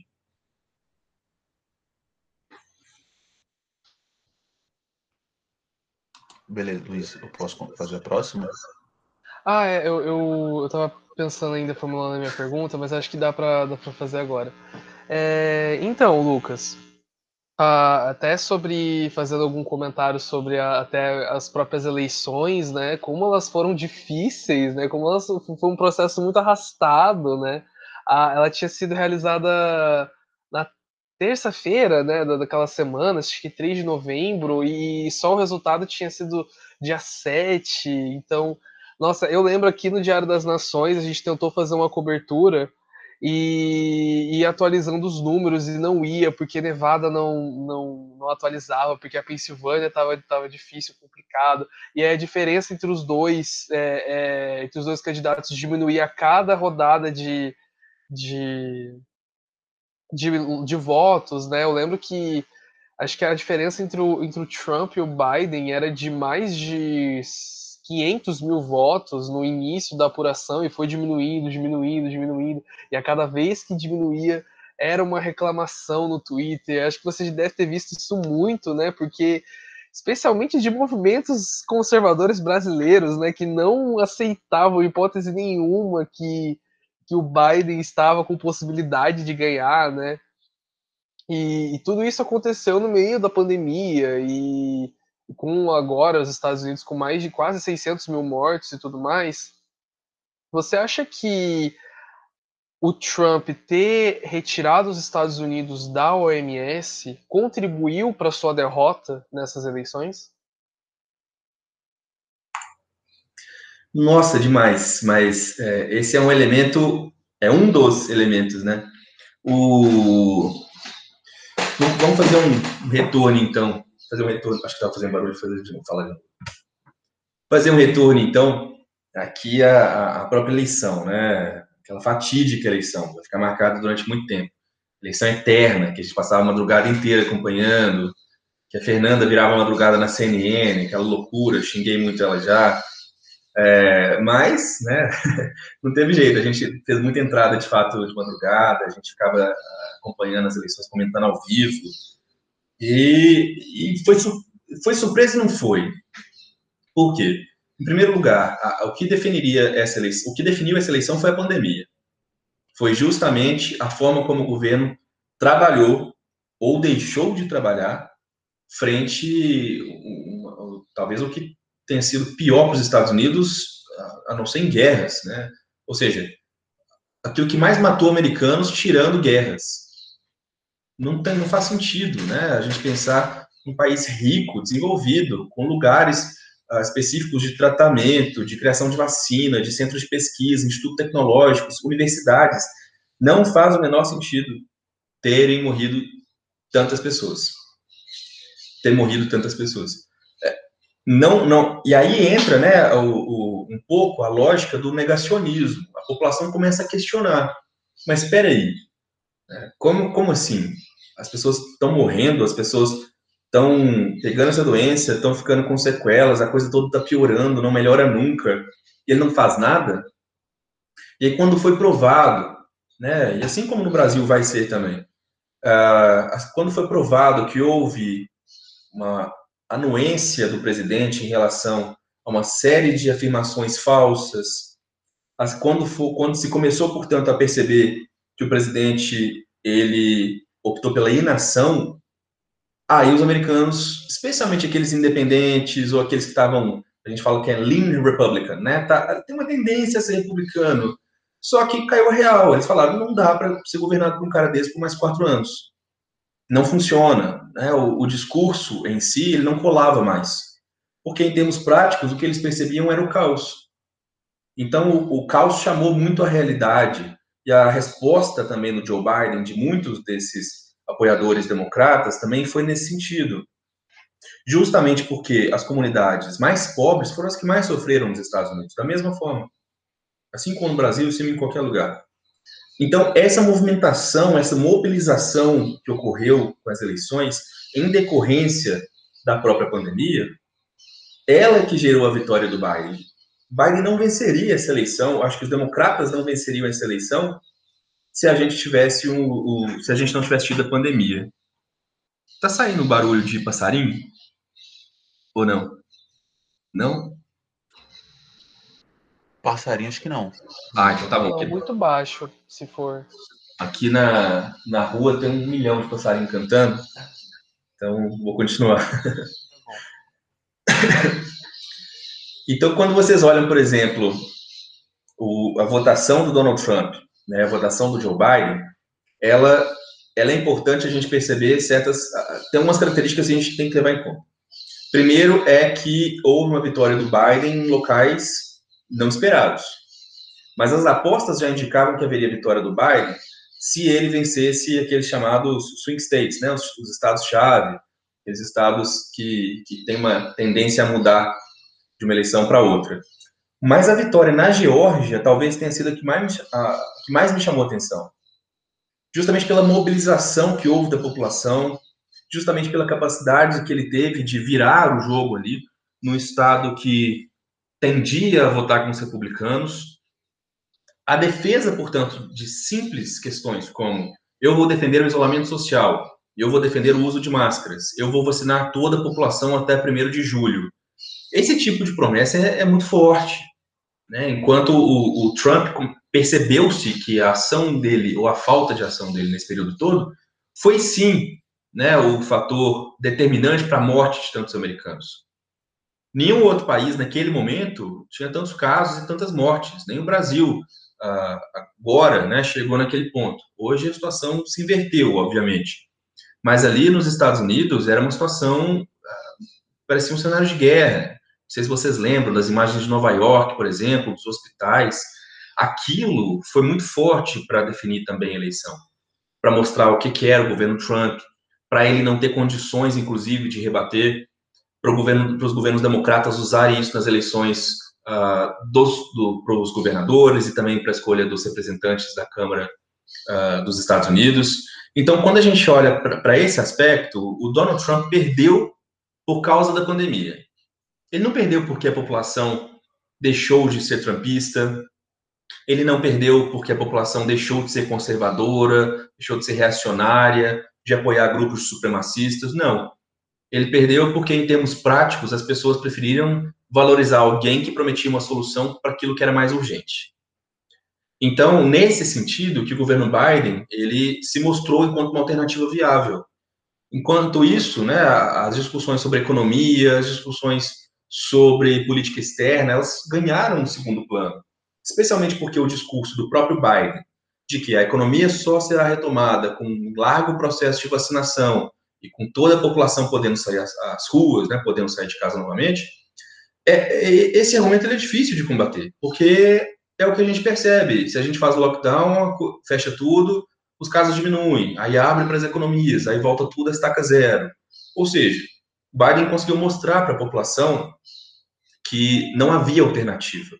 Beleza, Luiz, eu posso fazer a próxima? Ah, é, eu, eu, eu tava pensando ainda formulando a minha pergunta, mas acho que dá pra, dá pra fazer agora. É, então, Lucas, até sobre fazendo algum comentário sobre a, até as próprias eleições, né? Como elas foram difíceis, né? Como elas foi um processo muito arrastado, né? Ela tinha sido realizada na terça-feira, né, daquela semana, acho que 3 de novembro, e só o resultado tinha sido dia 7. Então, nossa, eu lembro aqui no Diário das Nações, a gente tentou fazer uma cobertura e, e atualizando os números e não ia, porque Nevada não, não, não atualizava, porque a Pensilvânia estava tava difícil, complicado. E a diferença entre os dois, é, é, entre os dois candidatos diminuía a cada rodada de, de de, de votos, né? Eu lembro que acho que a diferença entre o, entre o Trump e o Biden era de mais de 500 mil votos no início da apuração e foi diminuindo, diminuindo, diminuindo. E a cada vez que diminuía, era uma reclamação no Twitter. Acho que você deve ter visto isso muito, né? Porque especialmente de movimentos conservadores brasileiros, né, que não aceitavam hipótese nenhuma que que o Biden estava com possibilidade de ganhar, né? E, e tudo isso aconteceu no meio da pandemia e com agora os Estados Unidos com mais de quase 600 mil mortos e tudo mais. Você acha que o Trump ter retirado os Estados Unidos da OMS contribuiu para sua derrota nessas eleições? Nossa, demais. Mas é, esse é um elemento, é um dos elementos, né? O... Vamos fazer um retorno, então. Fazer um retorno. Acho que estava fazendo barulho, fazer de novo. Fala de novo. Fazer um retorno, então, aqui a, a própria eleição, né? Aquela fatídica eleição, vai ficar marcada durante muito tempo. Eleição eterna, que a gente passava a madrugada inteira acompanhando, que a Fernanda virava madrugada na CNN, aquela loucura, xinguei muito ela já. É, mas, né, não teve jeito. A gente fez muita entrada, de fato, de madrugada, a gente ficava ah, acompanhando as eleições, comentando ao vivo. E, e foi, foi surpresa e não foi. Por quê? Em primeiro lugar, a, o que definiria essa eleição, o que definiu essa eleição foi a pandemia. Foi justamente a forma como o governo trabalhou ou deixou de trabalhar frente, talvez o que tenha sido pior para os Estados Unidos, a não ser em guerras, né? Ou seja, aquilo que mais matou americanos tirando guerras. Não, tem, não faz sentido, né? A gente pensar um país rico, desenvolvido, com lugares uh, específicos de tratamento, de criação de vacina, de centros de pesquisa, institutos tecnológicos, universidades. Não faz o menor sentido terem morrido tantas pessoas. Ter morrido tantas pessoas não, não, e aí entra, né, o, o, um pouco a lógica do negacionismo. A população começa a questionar. Mas espera aí, né, como, como assim? As pessoas estão morrendo, as pessoas estão pegando essa doença, estão ficando com sequelas, a coisa toda está piorando, não melhora nunca, e ele não faz nada? E aí, quando foi provado, né, e assim como no Brasil vai ser também, uh, quando foi provado que houve uma anuência do presidente em relação a uma série de afirmações falsas, quando, for, quando se começou, portanto, a perceber que o presidente ele optou pela inação, aí os americanos, especialmente aqueles independentes ou aqueles que estavam, a gente fala que é lean Republican, né? Tá, tem uma tendência a ser republicano, só que caiu a real. Eles falaram, não dá para ser governado por um cara desse por mais quatro anos não funciona. Né? O, o, discurso em si ele não colava mais. Porque, em termos práticos, o que eles percebiam era o caos. Então, o, o caos chamou muito a realidade. E a resposta também no Joe Biden, de muitos desses apoiadores democratas, também foi nesse sentido. Justamente porque as comunidades mais pobres foram as que mais sofreram nos Estados Unidos, da mesma forma. assim como no Brasil, assim em qualquer lugar. Então, essa movimentação, essa mobilização que ocorreu com as eleições, em decorrência da própria pandemia, ela que gerou a vitória do Biden. Biden não venceria essa eleição, acho que os democratas não venceriam essa eleição se a gente tivesse um, um se a gente não tivesse tido a pandemia. Tá saindo barulho de passarinho? Ou não? Não? Passarinho, acho que não. Ah, então tá bom. Não, muito baixo, se for. Aqui na, na rua tem um milhão de passarinhos cantando. Então, vou continuar. então, quando vocês olham, por exemplo, o, a votação do Donald Trump, né, a votação do Joe Biden, ela, ela é importante a gente perceber certas. Tem algumas características que a gente tem que levar em conta. Primeiro é que houve uma vitória do Biden em locais não esperados. Mas as apostas já indicavam que haveria vitória do Biden se ele vencesse aqueles chamados swing states, né, os, os estados-chave, aqueles estados que, que têm uma tendência a mudar de uma eleição para outra. Mas a vitória na Geórgia talvez tenha sido a que mais, a, que mais me chamou a atenção. Justamente pela mobilização que houve da população, justamente pela capacidade que ele teve de virar o jogo ali, num estado que tendia a votar com os republicanos. A defesa, portanto, de simples questões como eu vou defender o isolamento social, eu vou defender o uso de máscaras, eu vou vacinar toda a população até 1 de julho. Esse tipo de promessa é, é muito forte. Né? Enquanto o, o Trump percebeu-se que a ação dele, ou a falta de ação dele nesse período todo, foi sim né, o fator determinante para a morte de tantos americanos. Nenhum outro país, naquele momento, tinha tantos casos e tantas mortes. Nem o Brasil, ah, agora, né, chegou naquele ponto. Hoje a situação se inverteu, obviamente. Mas ali nos Estados Unidos era uma situação, ah, parecia um cenário de guerra. Sei se vocês lembram das imagens de Nova York, por exemplo, dos hospitais. Aquilo foi muito forte para definir também a eleição, para mostrar o que, que era o governo Trump, para ele não ter condições, inclusive, de rebater para governo, os governos democratas usarem isso nas eleições uh, do, para os governadores e também para a escolha dos representantes da Câmara uh, dos Estados Unidos. Então, quando a gente olha para esse aspecto, o Donald Trump perdeu por causa da pandemia. Ele não perdeu porque a população deixou de ser trumpista, ele não perdeu porque a população deixou de ser conservadora, deixou de ser reacionária, de apoiar grupos supremacistas. Não. Ele perdeu porque, em termos práticos, as pessoas preferiram valorizar alguém que prometia uma solução para aquilo que era mais urgente. Então, nesse sentido, que o governo Biden ele se mostrou enquanto uma alternativa viável. Enquanto isso, né, as discussões sobre economia, as discussões sobre política externa, elas ganharam um segundo plano, especialmente porque o discurso do próprio Biden de que a economia só será retomada com um largo processo de vacinação e com toda a população podendo sair às, ruas, né, podendo sair de casa novamente, é, é, esse argumento é difícil de combater, porque é o que a gente percebe. Se a gente faz o lockdown, fecha tudo, os casos diminuem, aí abre para as economias, aí volta tudo a estaca zero. Ou seja, Biden conseguiu mostrar para a população que não havia alternativa.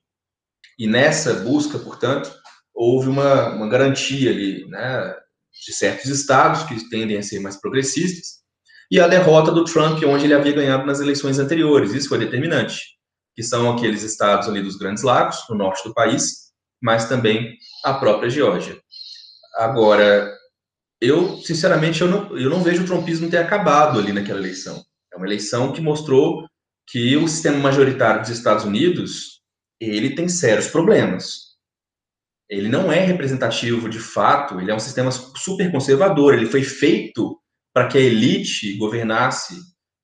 E nessa busca, portanto, houve uma, uma garantia ali, né, de certos estados que tendem a ser mais progressistas, e a derrota do Trump, onde ele havia ganhado nas eleições anteriores. Isso foi determinante, que são aqueles estados ali dos Grandes Lagos, no norte do país, mas também a própria Geórgia. Agora, eu, sinceramente, eu não, eu não vejo o trumpismo ter acabado ali naquela eleição. Uma eleição que mostrou que o sistema majoritário dos Estados Unidos, ele tem sérios problemas. Ele não é representativo de fato, ele é um sistema super conservador, ele foi feito para que a elite governasse,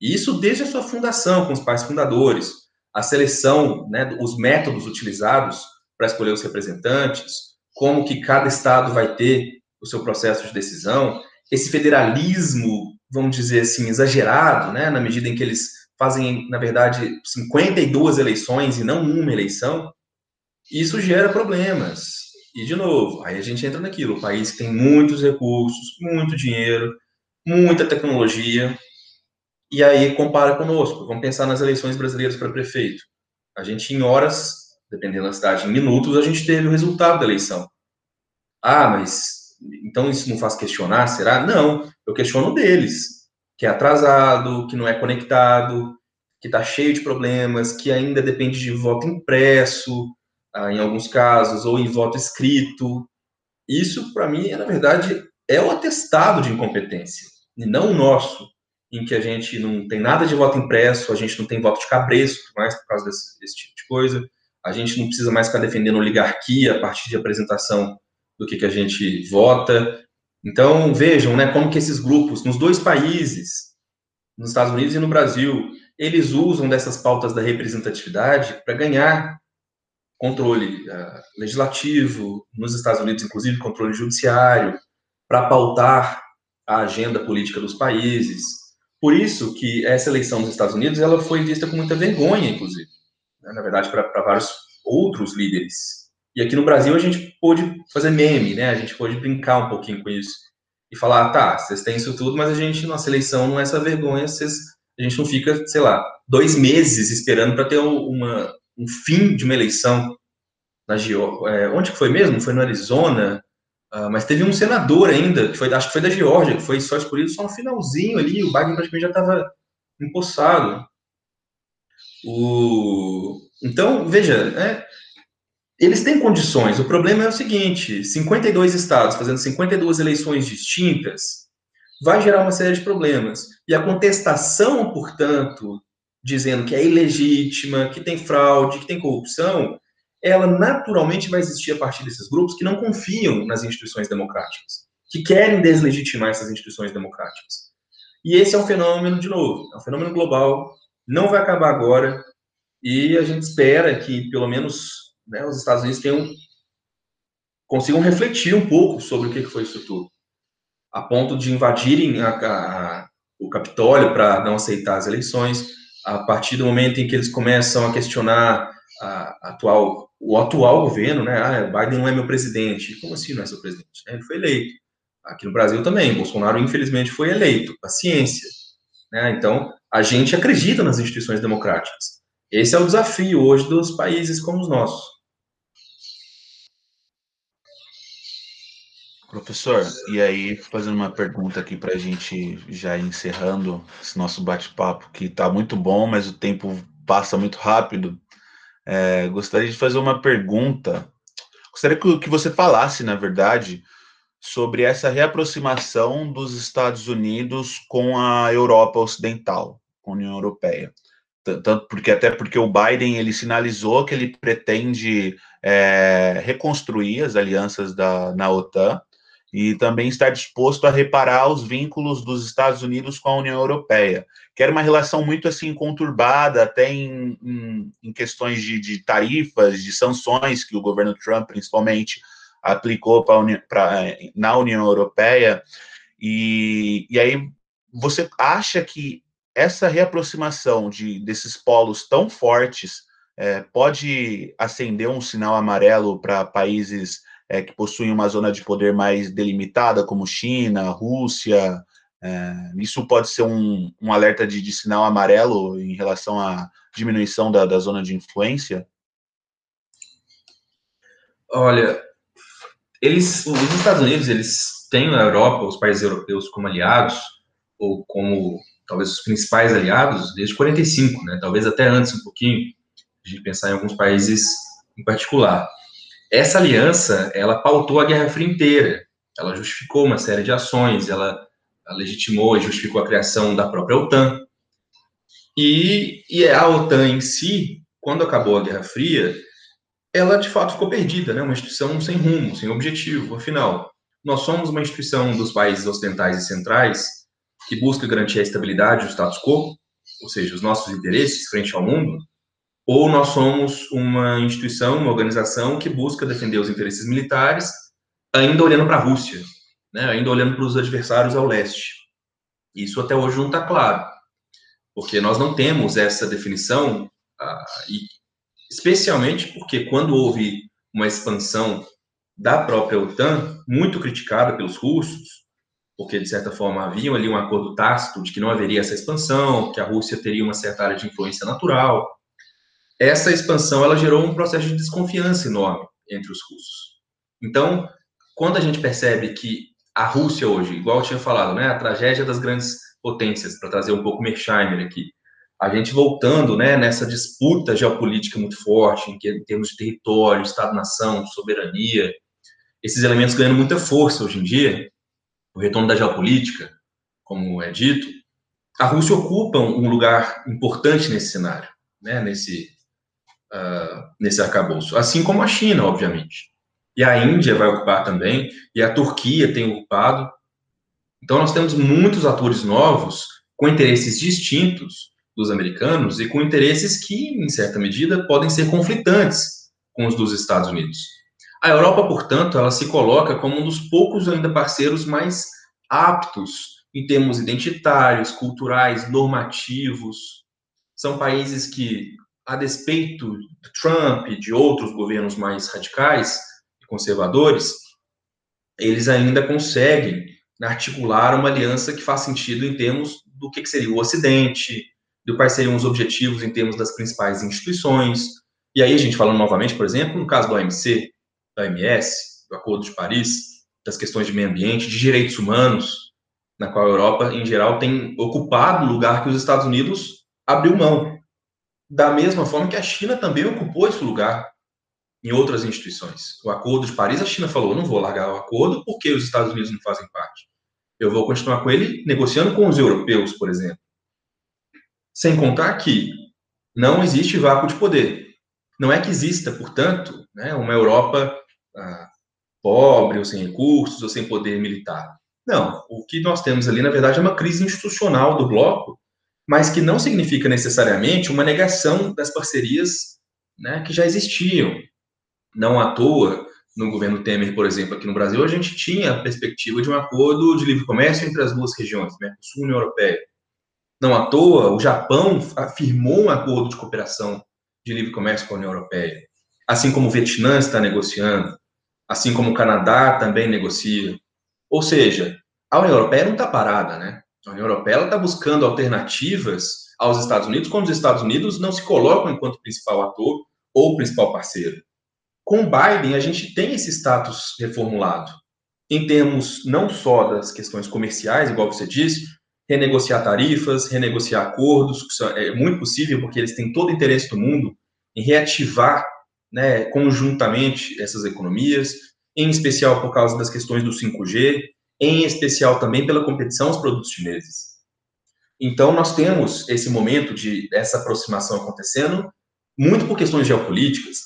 e isso desde a sua fundação, com os pais fundadores, a seleção, né, os métodos utilizados para escolher os representantes, como que cada estado vai ter o seu processo de decisão, esse federalismo, vamos dizer assim, exagerado, né, na medida em que eles fazem, na verdade, 52 eleições e não uma eleição, isso gera problemas. E, de novo, aí a gente entra naquilo: o país tem muitos recursos, muito dinheiro, muita tecnologia, e aí compara conosco. Vamos pensar nas eleições brasileiras para prefeito. A gente, em horas, dependendo da cidade, em minutos, a gente teve o resultado da eleição. Ah, mas então isso não faz questionar, será? Não, eu questiono deles, que é atrasado, que não é conectado, que está cheio de problemas, que ainda depende de voto impresso, ah, em alguns casos, ou em voto escrito. Isso, para mim, é, na verdade, é o atestado de incompetência, e não o nosso, em que a gente não tem nada de voto impresso, a gente não tem voto de cabresto, mais por causa desse, desse tipo de coisa, a gente não precisa mais ficar defendendo oligarquia a partir de apresentação do que, que a gente vota. Então, vejam né, como que esses grupos, nos dois países, nos Estados Unidos e no Brasil, eles usam dessas pautas da representatividade para ganhar controle uh, legislativo, nos Estados Unidos, inclusive, controle judiciário, para pautar a agenda política dos países. Por isso que essa eleição nos Estados Unidos ela foi vista com muita vergonha, inclusive, né? na verdade, para vários outros líderes. E aqui no Brasil a gente pôde fazer meme, né? A gente pôde brincar um pouquinho com isso e falar, tá, vocês têm isso tudo, mas a gente, nossa eleição não é essa vergonha, vocês, a gente não fica, sei lá, dois meses esperando para ter uma, um fim de uma eleição na Geórgia. É, onde que foi mesmo? Foi no Arizona, uh, mas teve um senador ainda, que foi, acho que foi da Geórgia, que foi só escolhido só no finalzinho ali, o Biden praticamente já estava empossado. O... Então, veja, é, eles têm condições. O problema é o seguinte: 52 estados fazendo 52 eleições distintas vai gerar uma série de problemas. E a contestação, portanto, dizendo que é ilegítima, que tem fraude, que tem corrupção, ela naturalmente vai existir a partir desses grupos que não confiam nas instituições democráticas, que querem deslegitimar essas instituições democráticas. E esse é um fenômeno, de novo, é um fenômeno global, não vai acabar agora, e a gente espera que, pelo menos, né, os Estados Unidos tenham, consigam refletir um pouco sobre o que foi isso tudo, a ponto de invadirem a, a, o Capitólio para não aceitar as eleições, a partir do momento em que eles começam a questionar a, atual, o atual governo, né? Ah, Biden não é meu presidente. Como assim não é seu presidente? Ele foi eleito. Aqui no Brasil também. Bolsonaro, infelizmente, foi eleito. Paciência. Né? Então, a gente acredita nas instituições democráticas. Esse é o desafio hoje dos países como os nossos. Professor, e aí, fazendo uma pergunta aqui para a gente já encerrando esse nosso bate-papo, que está muito bom, mas o tempo passa muito rápido. É, gostaria de fazer uma pergunta. Gostaria que, você falasse, na verdade, sobre essa reaproximação dos Estados Unidos com a Europa Ocidental, com a União Europeia. Tanto porque até porque o Biden ele sinalizou que ele pretende é, reconstruir as alianças da, na OTAN e também estar disposto a reparar os vínculos dos Estados Unidos com a União Europeia, que era uma relação muito assim conturbada, até em, em, em questões de, de, tarifas, de sanções que o governo Trump, principalmente, aplicou pra, pra, na União Europeia. E, e aí você acha que essa reaproximação de, desses polos tão fortes é, pode acender um sinal amarelo para países é, que possuem uma zona de poder mais delimitada, como China, Rússia. É, isso pode ser um, um alerta de, de, sinal amarelo em relação à diminuição da, da zona de influência? Olha, eles, os Estados Unidos, eles têm na Europa, os países europeus como aliados, ou como talvez os principais aliados, desde 45, né? Talvez até antes um pouquinho, de pensar em alguns países em particular. Essa aliança, ela pautou a Guerra Fria inteira. Ela justificou uma série de ações, ela, legitimou e justificou a criação da própria OTAN. E, e a OTAN em si, quando acabou a Guerra Fria, ela de fato ficou perdida, né? Uma instituição sem rumo, sem objetivo. Afinal, nós somos uma instituição dos países ocidentais e centrais que busca garantir a estabilidade do status quo, ou seja, os nossos interesses frente ao mundo, ou nós somos uma instituição, uma organização que busca defender os interesses militares, ainda olhando para a Rússia, né, ainda olhando para os adversários ao leste. Isso até hoje não está claro, porque nós não temos essa definição, ah, especialmente porque quando houve uma expansão da própria OTAN, muito criticada pelos russos, porque de certa forma havia ali um acordo tácito de que não haveria essa expansão, que a Rússia teria uma certa área de influência natural, essa expansão ela gerou um processo de desconfiança enorme entre os russos. Então, quando a gente percebe que a Rússia hoje, igual eu tinha falado, né, a tragédia das grandes potências, para trazer um pouco Mersheimer aqui, a gente voltando né, nessa disputa geopolítica muito forte, em, em termos de território, Estado-nação, soberania, esses elementos ganhando muita força hoje em dia, o retorno da geopolítica, como é dito, a Rússia ocupa um lugar importante nesse cenário, né, nesse, uh, nesse arcabouço, assim como a China, obviamente. E a Índia vai ocupar também, e a Turquia tem ocupado. Então, nós temos muitos atores novos com interesses distintos dos americanos e com interesses que, em certa medida, podem ser conflitantes com os dos Estados Unidos. A Europa, portanto, ela se coloca como um dos poucos ainda parceiros mais aptos em termos identitários, culturais, normativos. São países que, a despeito de Trump e de outros governos mais radicais e conservadores, eles ainda conseguem articular uma aliança que faz sentido em termos do que seria o Ocidente, de quais seriam os objetivos em termos das principais instituições. E aí a gente falando novamente, por exemplo, no caso do OMC, da OMS, do Acordo de Paris, das questões de meio ambiente, de direitos humanos, na qual a Europa, em geral, tem ocupado o lugar que os Estados Unidos abriu mão. Da mesma forma que a China também ocupou esse lugar em outras instituições. O Acordo de Paris, a China falou: não vou largar o acordo porque os Estados Unidos não fazem parte. Eu vou continuar com ele negociando com os europeus, por exemplo. Sem contar que não existe vácuo de poder. Não é que exista, portanto, né, uma Europa ah, pobre, ou sem recursos, ou sem poder militar. Não. O que nós temos ali, na verdade, é uma crise institucional do bloco, mas que não significa necessariamente uma negação das parcerias né, que já existiam. Não à toa, no governo Temer, por exemplo, aqui no Brasil, a gente tinha a perspectiva de um acordo de livre comércio entre as duas regiões, Mercosul e União Europeia. Não à toa, o Japão firmou um acordo de cooperação de livre comércio com a União Europeia, assim como o Vietnã está negociando, assim como o Canadá também negocia. Ou seja, a União Europeia não está parada, né? A União Europeia está buscando alternativas aos Estados Unidos, quando os Estados Unidos não se colocam enquanto principal ator ou principal parceiro. Com Biden, a gente tem esse status reformulado, em termos não só das questões comerciais, igual você disse, renegociar tarifas, renegociar acordos, que é muito possível, porque eles têm todo o interesse do mundo em reativar né, conjuntamente essas economias, em especial por causa das questões do 5G, em especial também pela competição aos produtos chineses. Então, nós temos esse momento de essa aproximação acontecendo, muito por questões geopolíticas.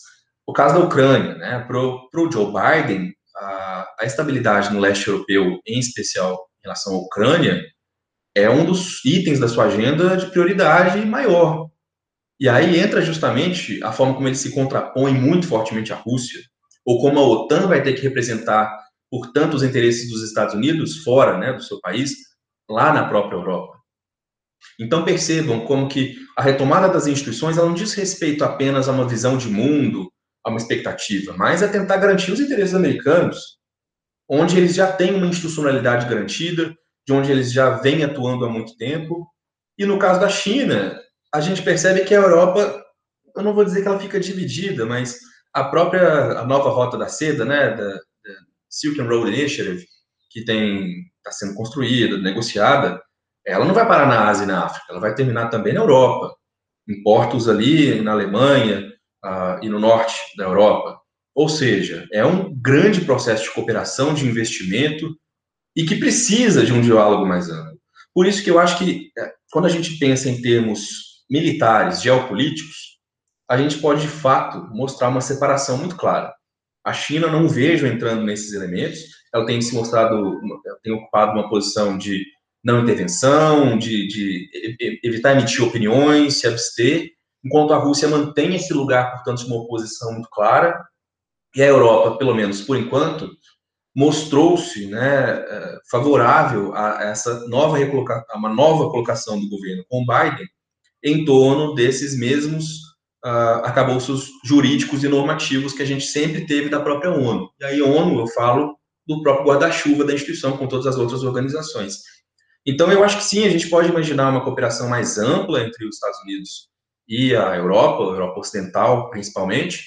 O caso da Ucrânia, né, para o Joe Biden, a, a estabilidade no leste europeu, em especial em relação à Ucrânia, é um dos itens da sua agenda de prioridade maior. E aí entra justamente a forma como ele se contrapõe muito fortemente à Rússia, ou como a OTAN vai ter que representar, portanto, os interesses dos Estados Unidos fora né, do seu país, lá na própria Europa. Então percebam como que a retomada das instituições ela não diz respeito apenas a uma visão de mundo, a uma expectativa, mas a tentar garantir os interesses americanos, onde eles já têm uma institucionalidade garantida, de onde eles já vêm atuando há muito tempo. E no caso da China, a gente percebe que a Europa, eu não vou dizer que ela fica dividida, mas a própria a nova rota da seda, né, da Silk Road Initiative, que está sendo construída, negociada, ela não vai parar na Ásia e na África, ela vai terminar também na Europa, em portos ali na Alemanha uh, e no norte da Europa. Ou seja, é um grande processo de cooperação, de investimento e que precisa de um diálogo mais amplo. Por isso que eu acho que é, quando a gente pensa em termos militares, geopolíticos, a gente pode de fato mostrar uma separação muito clara. A China não vejo entrando nesses elementos, ela tem se mostrado, tem ocupado uma posição de não intervenção, de, de evitar emitir opiniões, se abster, enquanto a Rússia mantém esse lugar, portanto, de uma oposição muito clara, e a Europa, pelo menos por enquanto, mostrou-se né, é, favorável a essa nova a uma nova colocação do governo com Biden em torno desses mesmos uh, arcabouços jurídicos e normativos que a gente sempre teve da própria ONU. E aí, ONU, eu falo do próprio guarda-chuva da instituição com todas as outras organizações. Então, eu acho que sim, a gente pode imaginar uma cooperação mais ampla entre os Estados Unidos e a Europa, a Europa Ocidental principalmente,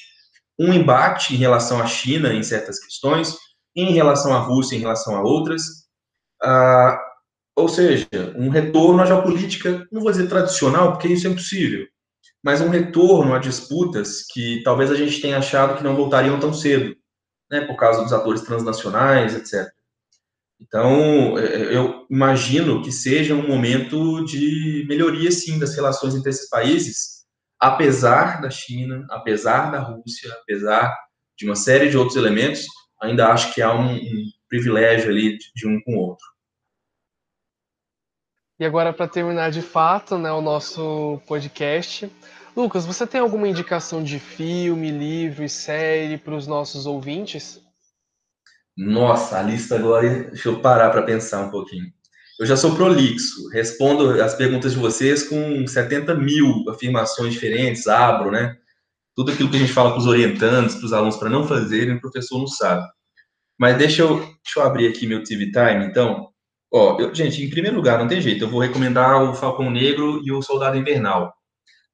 um embate em relação à China em certas questões, em relação à Rússia em relação a outras, ah, ou seja, um retorno à geopolítica, não vou dizer tradicional, porque isso é impossível, mas um retorno a disputas que talvez a gente tenha achado que não voltariam tão cedo, né, por causa dos atores transnacionais, etc. Então, é, é, eu imagino que seja um momento de melhoria, sim, das relações entre esses países, apesar da China, apesar da Rússia, apesar de uma série de outros elementos, ainda acho que há um, um privilégio ali de um com o outro. E agora, para terminar de fato né, o nosso podcast, Lucas, você tem alguma indicação de filme, livro e série para os nossos ouvintes? Nossa, a lista agora, deixa eu parar para pensar um pouquinho. Eu já sou prolixo, respondo as perguntas de vocês com 70 mil afirmações diferentes, abro, né? Tudo aquilo que a gente fala para os orientantes, para os alunos, para não fazerem, o professor não sabe. Mas deixa eu, deixa eu abrir aqui meu TV Time, então. Ó, eu, gente, em primeiro lugar, não tem jeito, eu vou recomendar o Falcão Negro e o Soldado Invernal.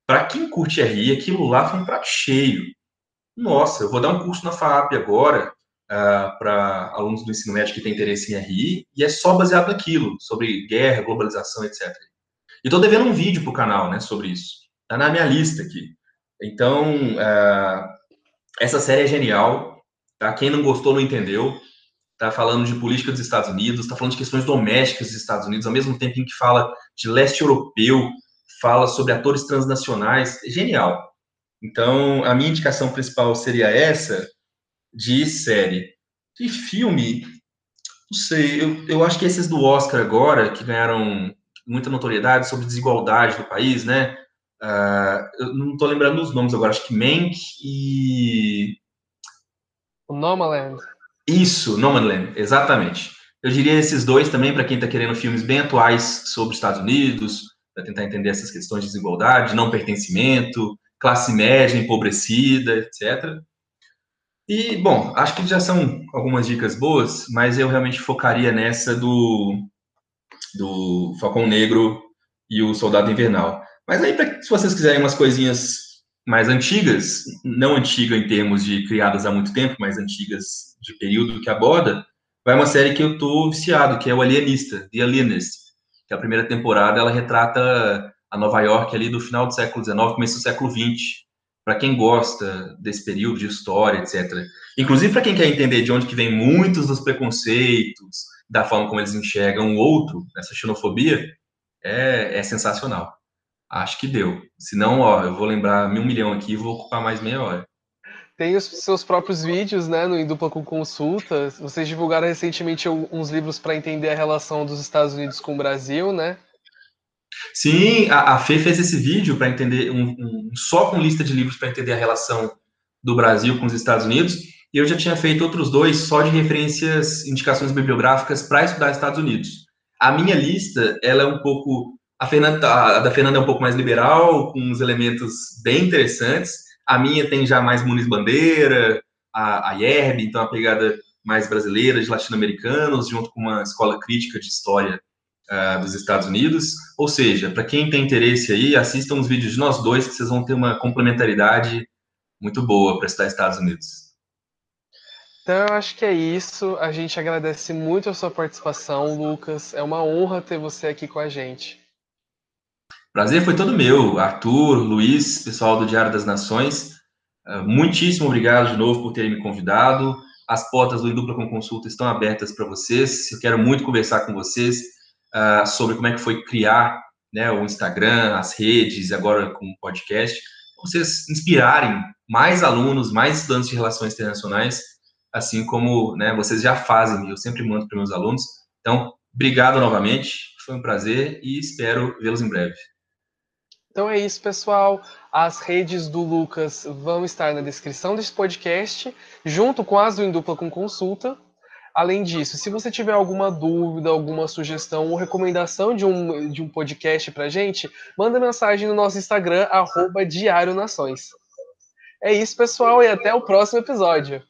Para quem curte RI, aquilo lá foi um prato cheio. Nossa, eu vou dar um curso na FAP agora, uh, ah, para alunos do ensino médio que têm interesse em RI, e é só baseado naquilo, sobre guerra, globalização, etc. E estou devendo um vídeo para o canal né, sobre isso. Está na minha lista aqui. Então, uh, essa série é genial. Tá? Quem não gostou, não entendeu. Está falando de política dos Estados Unidos, está falando de questões domésticas dos Estados Unidos, ao mesmo tempo em que fala de leste europeu, fala sobre atores transnacionais. É genial. Então, a minha indicação principal seria essa, de série. De filme, não sei, eu, eu acho que esses do Oscar agora, que ganharam muita notoriedade sobre desigualdade do país, né? Uh, eu não estou lembrando os nomes agora, acho que Mank e. O Nomadland. Isso, Nomadland, exatamente. Eu diria esses dois também para quem está querendo filmes bem atuais sobre os Estados Unidos, para tentar entender essas questões de desigualdade, não pertencimento, classe média empobrecida, etc. E, bom, acho que já são algumas dicas boas, mas eu realmente focaria nessa do, do Falcão Negro e o Soldado Invernal. Mas aí, pra, se vocês quiserem umas coisinhas mais antigas, não antiga em termos de criadas há muito tempo, mas antigas de período que aborda, vai uma série que eu tô viciado, que é o Alienista, The Alienist, que a primeira temporada ela retrata a Nova York ali do final do século XIX, começo do século XX, para quem gosta desse período de história, etc. Inclusive para quem quer entender de onde que vem muitos dos preconceitos, da forma como eles enxergam o outro, essa xenofobia, é, é sensacional. Acho que deu. Senão, ó, eu vou lembrar mil milhão aqui e vou ocupar mais meia hora. Tem os seus próprios vídeos, né, no Em Dupla com Consulta. Vocês divulgaram recentemente uns livros para entender a relação dos Estados Unidos com o Brasil, né? Sim, a, a Fê fez esse vídeo para entender, um, um, só com lista de livros para entender a relação do Brasil com os Estados Unidos, e eu já tinha feito outros dois só de referências, indicações bibliográficas para estudar Estados Unidos. A minha lista, ela é um pouco, a, Fernanda, a da Fernanda é um pouco mais liberal, com uns elementos bem interessantes, a minha tem já mais Muniz Bandeira, a, a então a pegada mais brasileira, de latino-americanos, junto com uma escola crítica de história uh, dos Estados Unidos. Ou seja, para quem tem interesse aí, assistam os vídeos de nós dois, que vocês vão ter uma complementaridade muito boa para estudar Estados Unidos. Então, eu acho que é isso. A gente agradece muito a sua participação, Lucas. É uma honra ter você aqui com a gente. Prazer foi todo meu. Arthur, Luiz, pessoal do Diário das Nações, ah, muitíssimo obrigado de novo por terem me convidado. As portas do Indupla com Consulta estão abertas para vocês. Eu quero muito conversar com vocês uh, sobre como é que foi criar né, o Instagram, as redes, agora com o podcast, vocês inspirarem mais alunos, mais estudantes de relações internacionais, assim como né, vocês já fazem, eu sempre mando para meus alunos. Então, obrigado novamente, foi um prazer e espero vê-los em breve. Então é isso, pessoal. As redes do Lucas vão estar na descrição desse podcast, junto com as do Indupla com Consulta. Além disso, se você tiver alguma dúvida, alguma sugestão ou recomendação de um, de um podcast pra gente, manda mensagem no nosso Instagram, arroba Diário Nações. É isso, pessoal, e até o próximo episódio.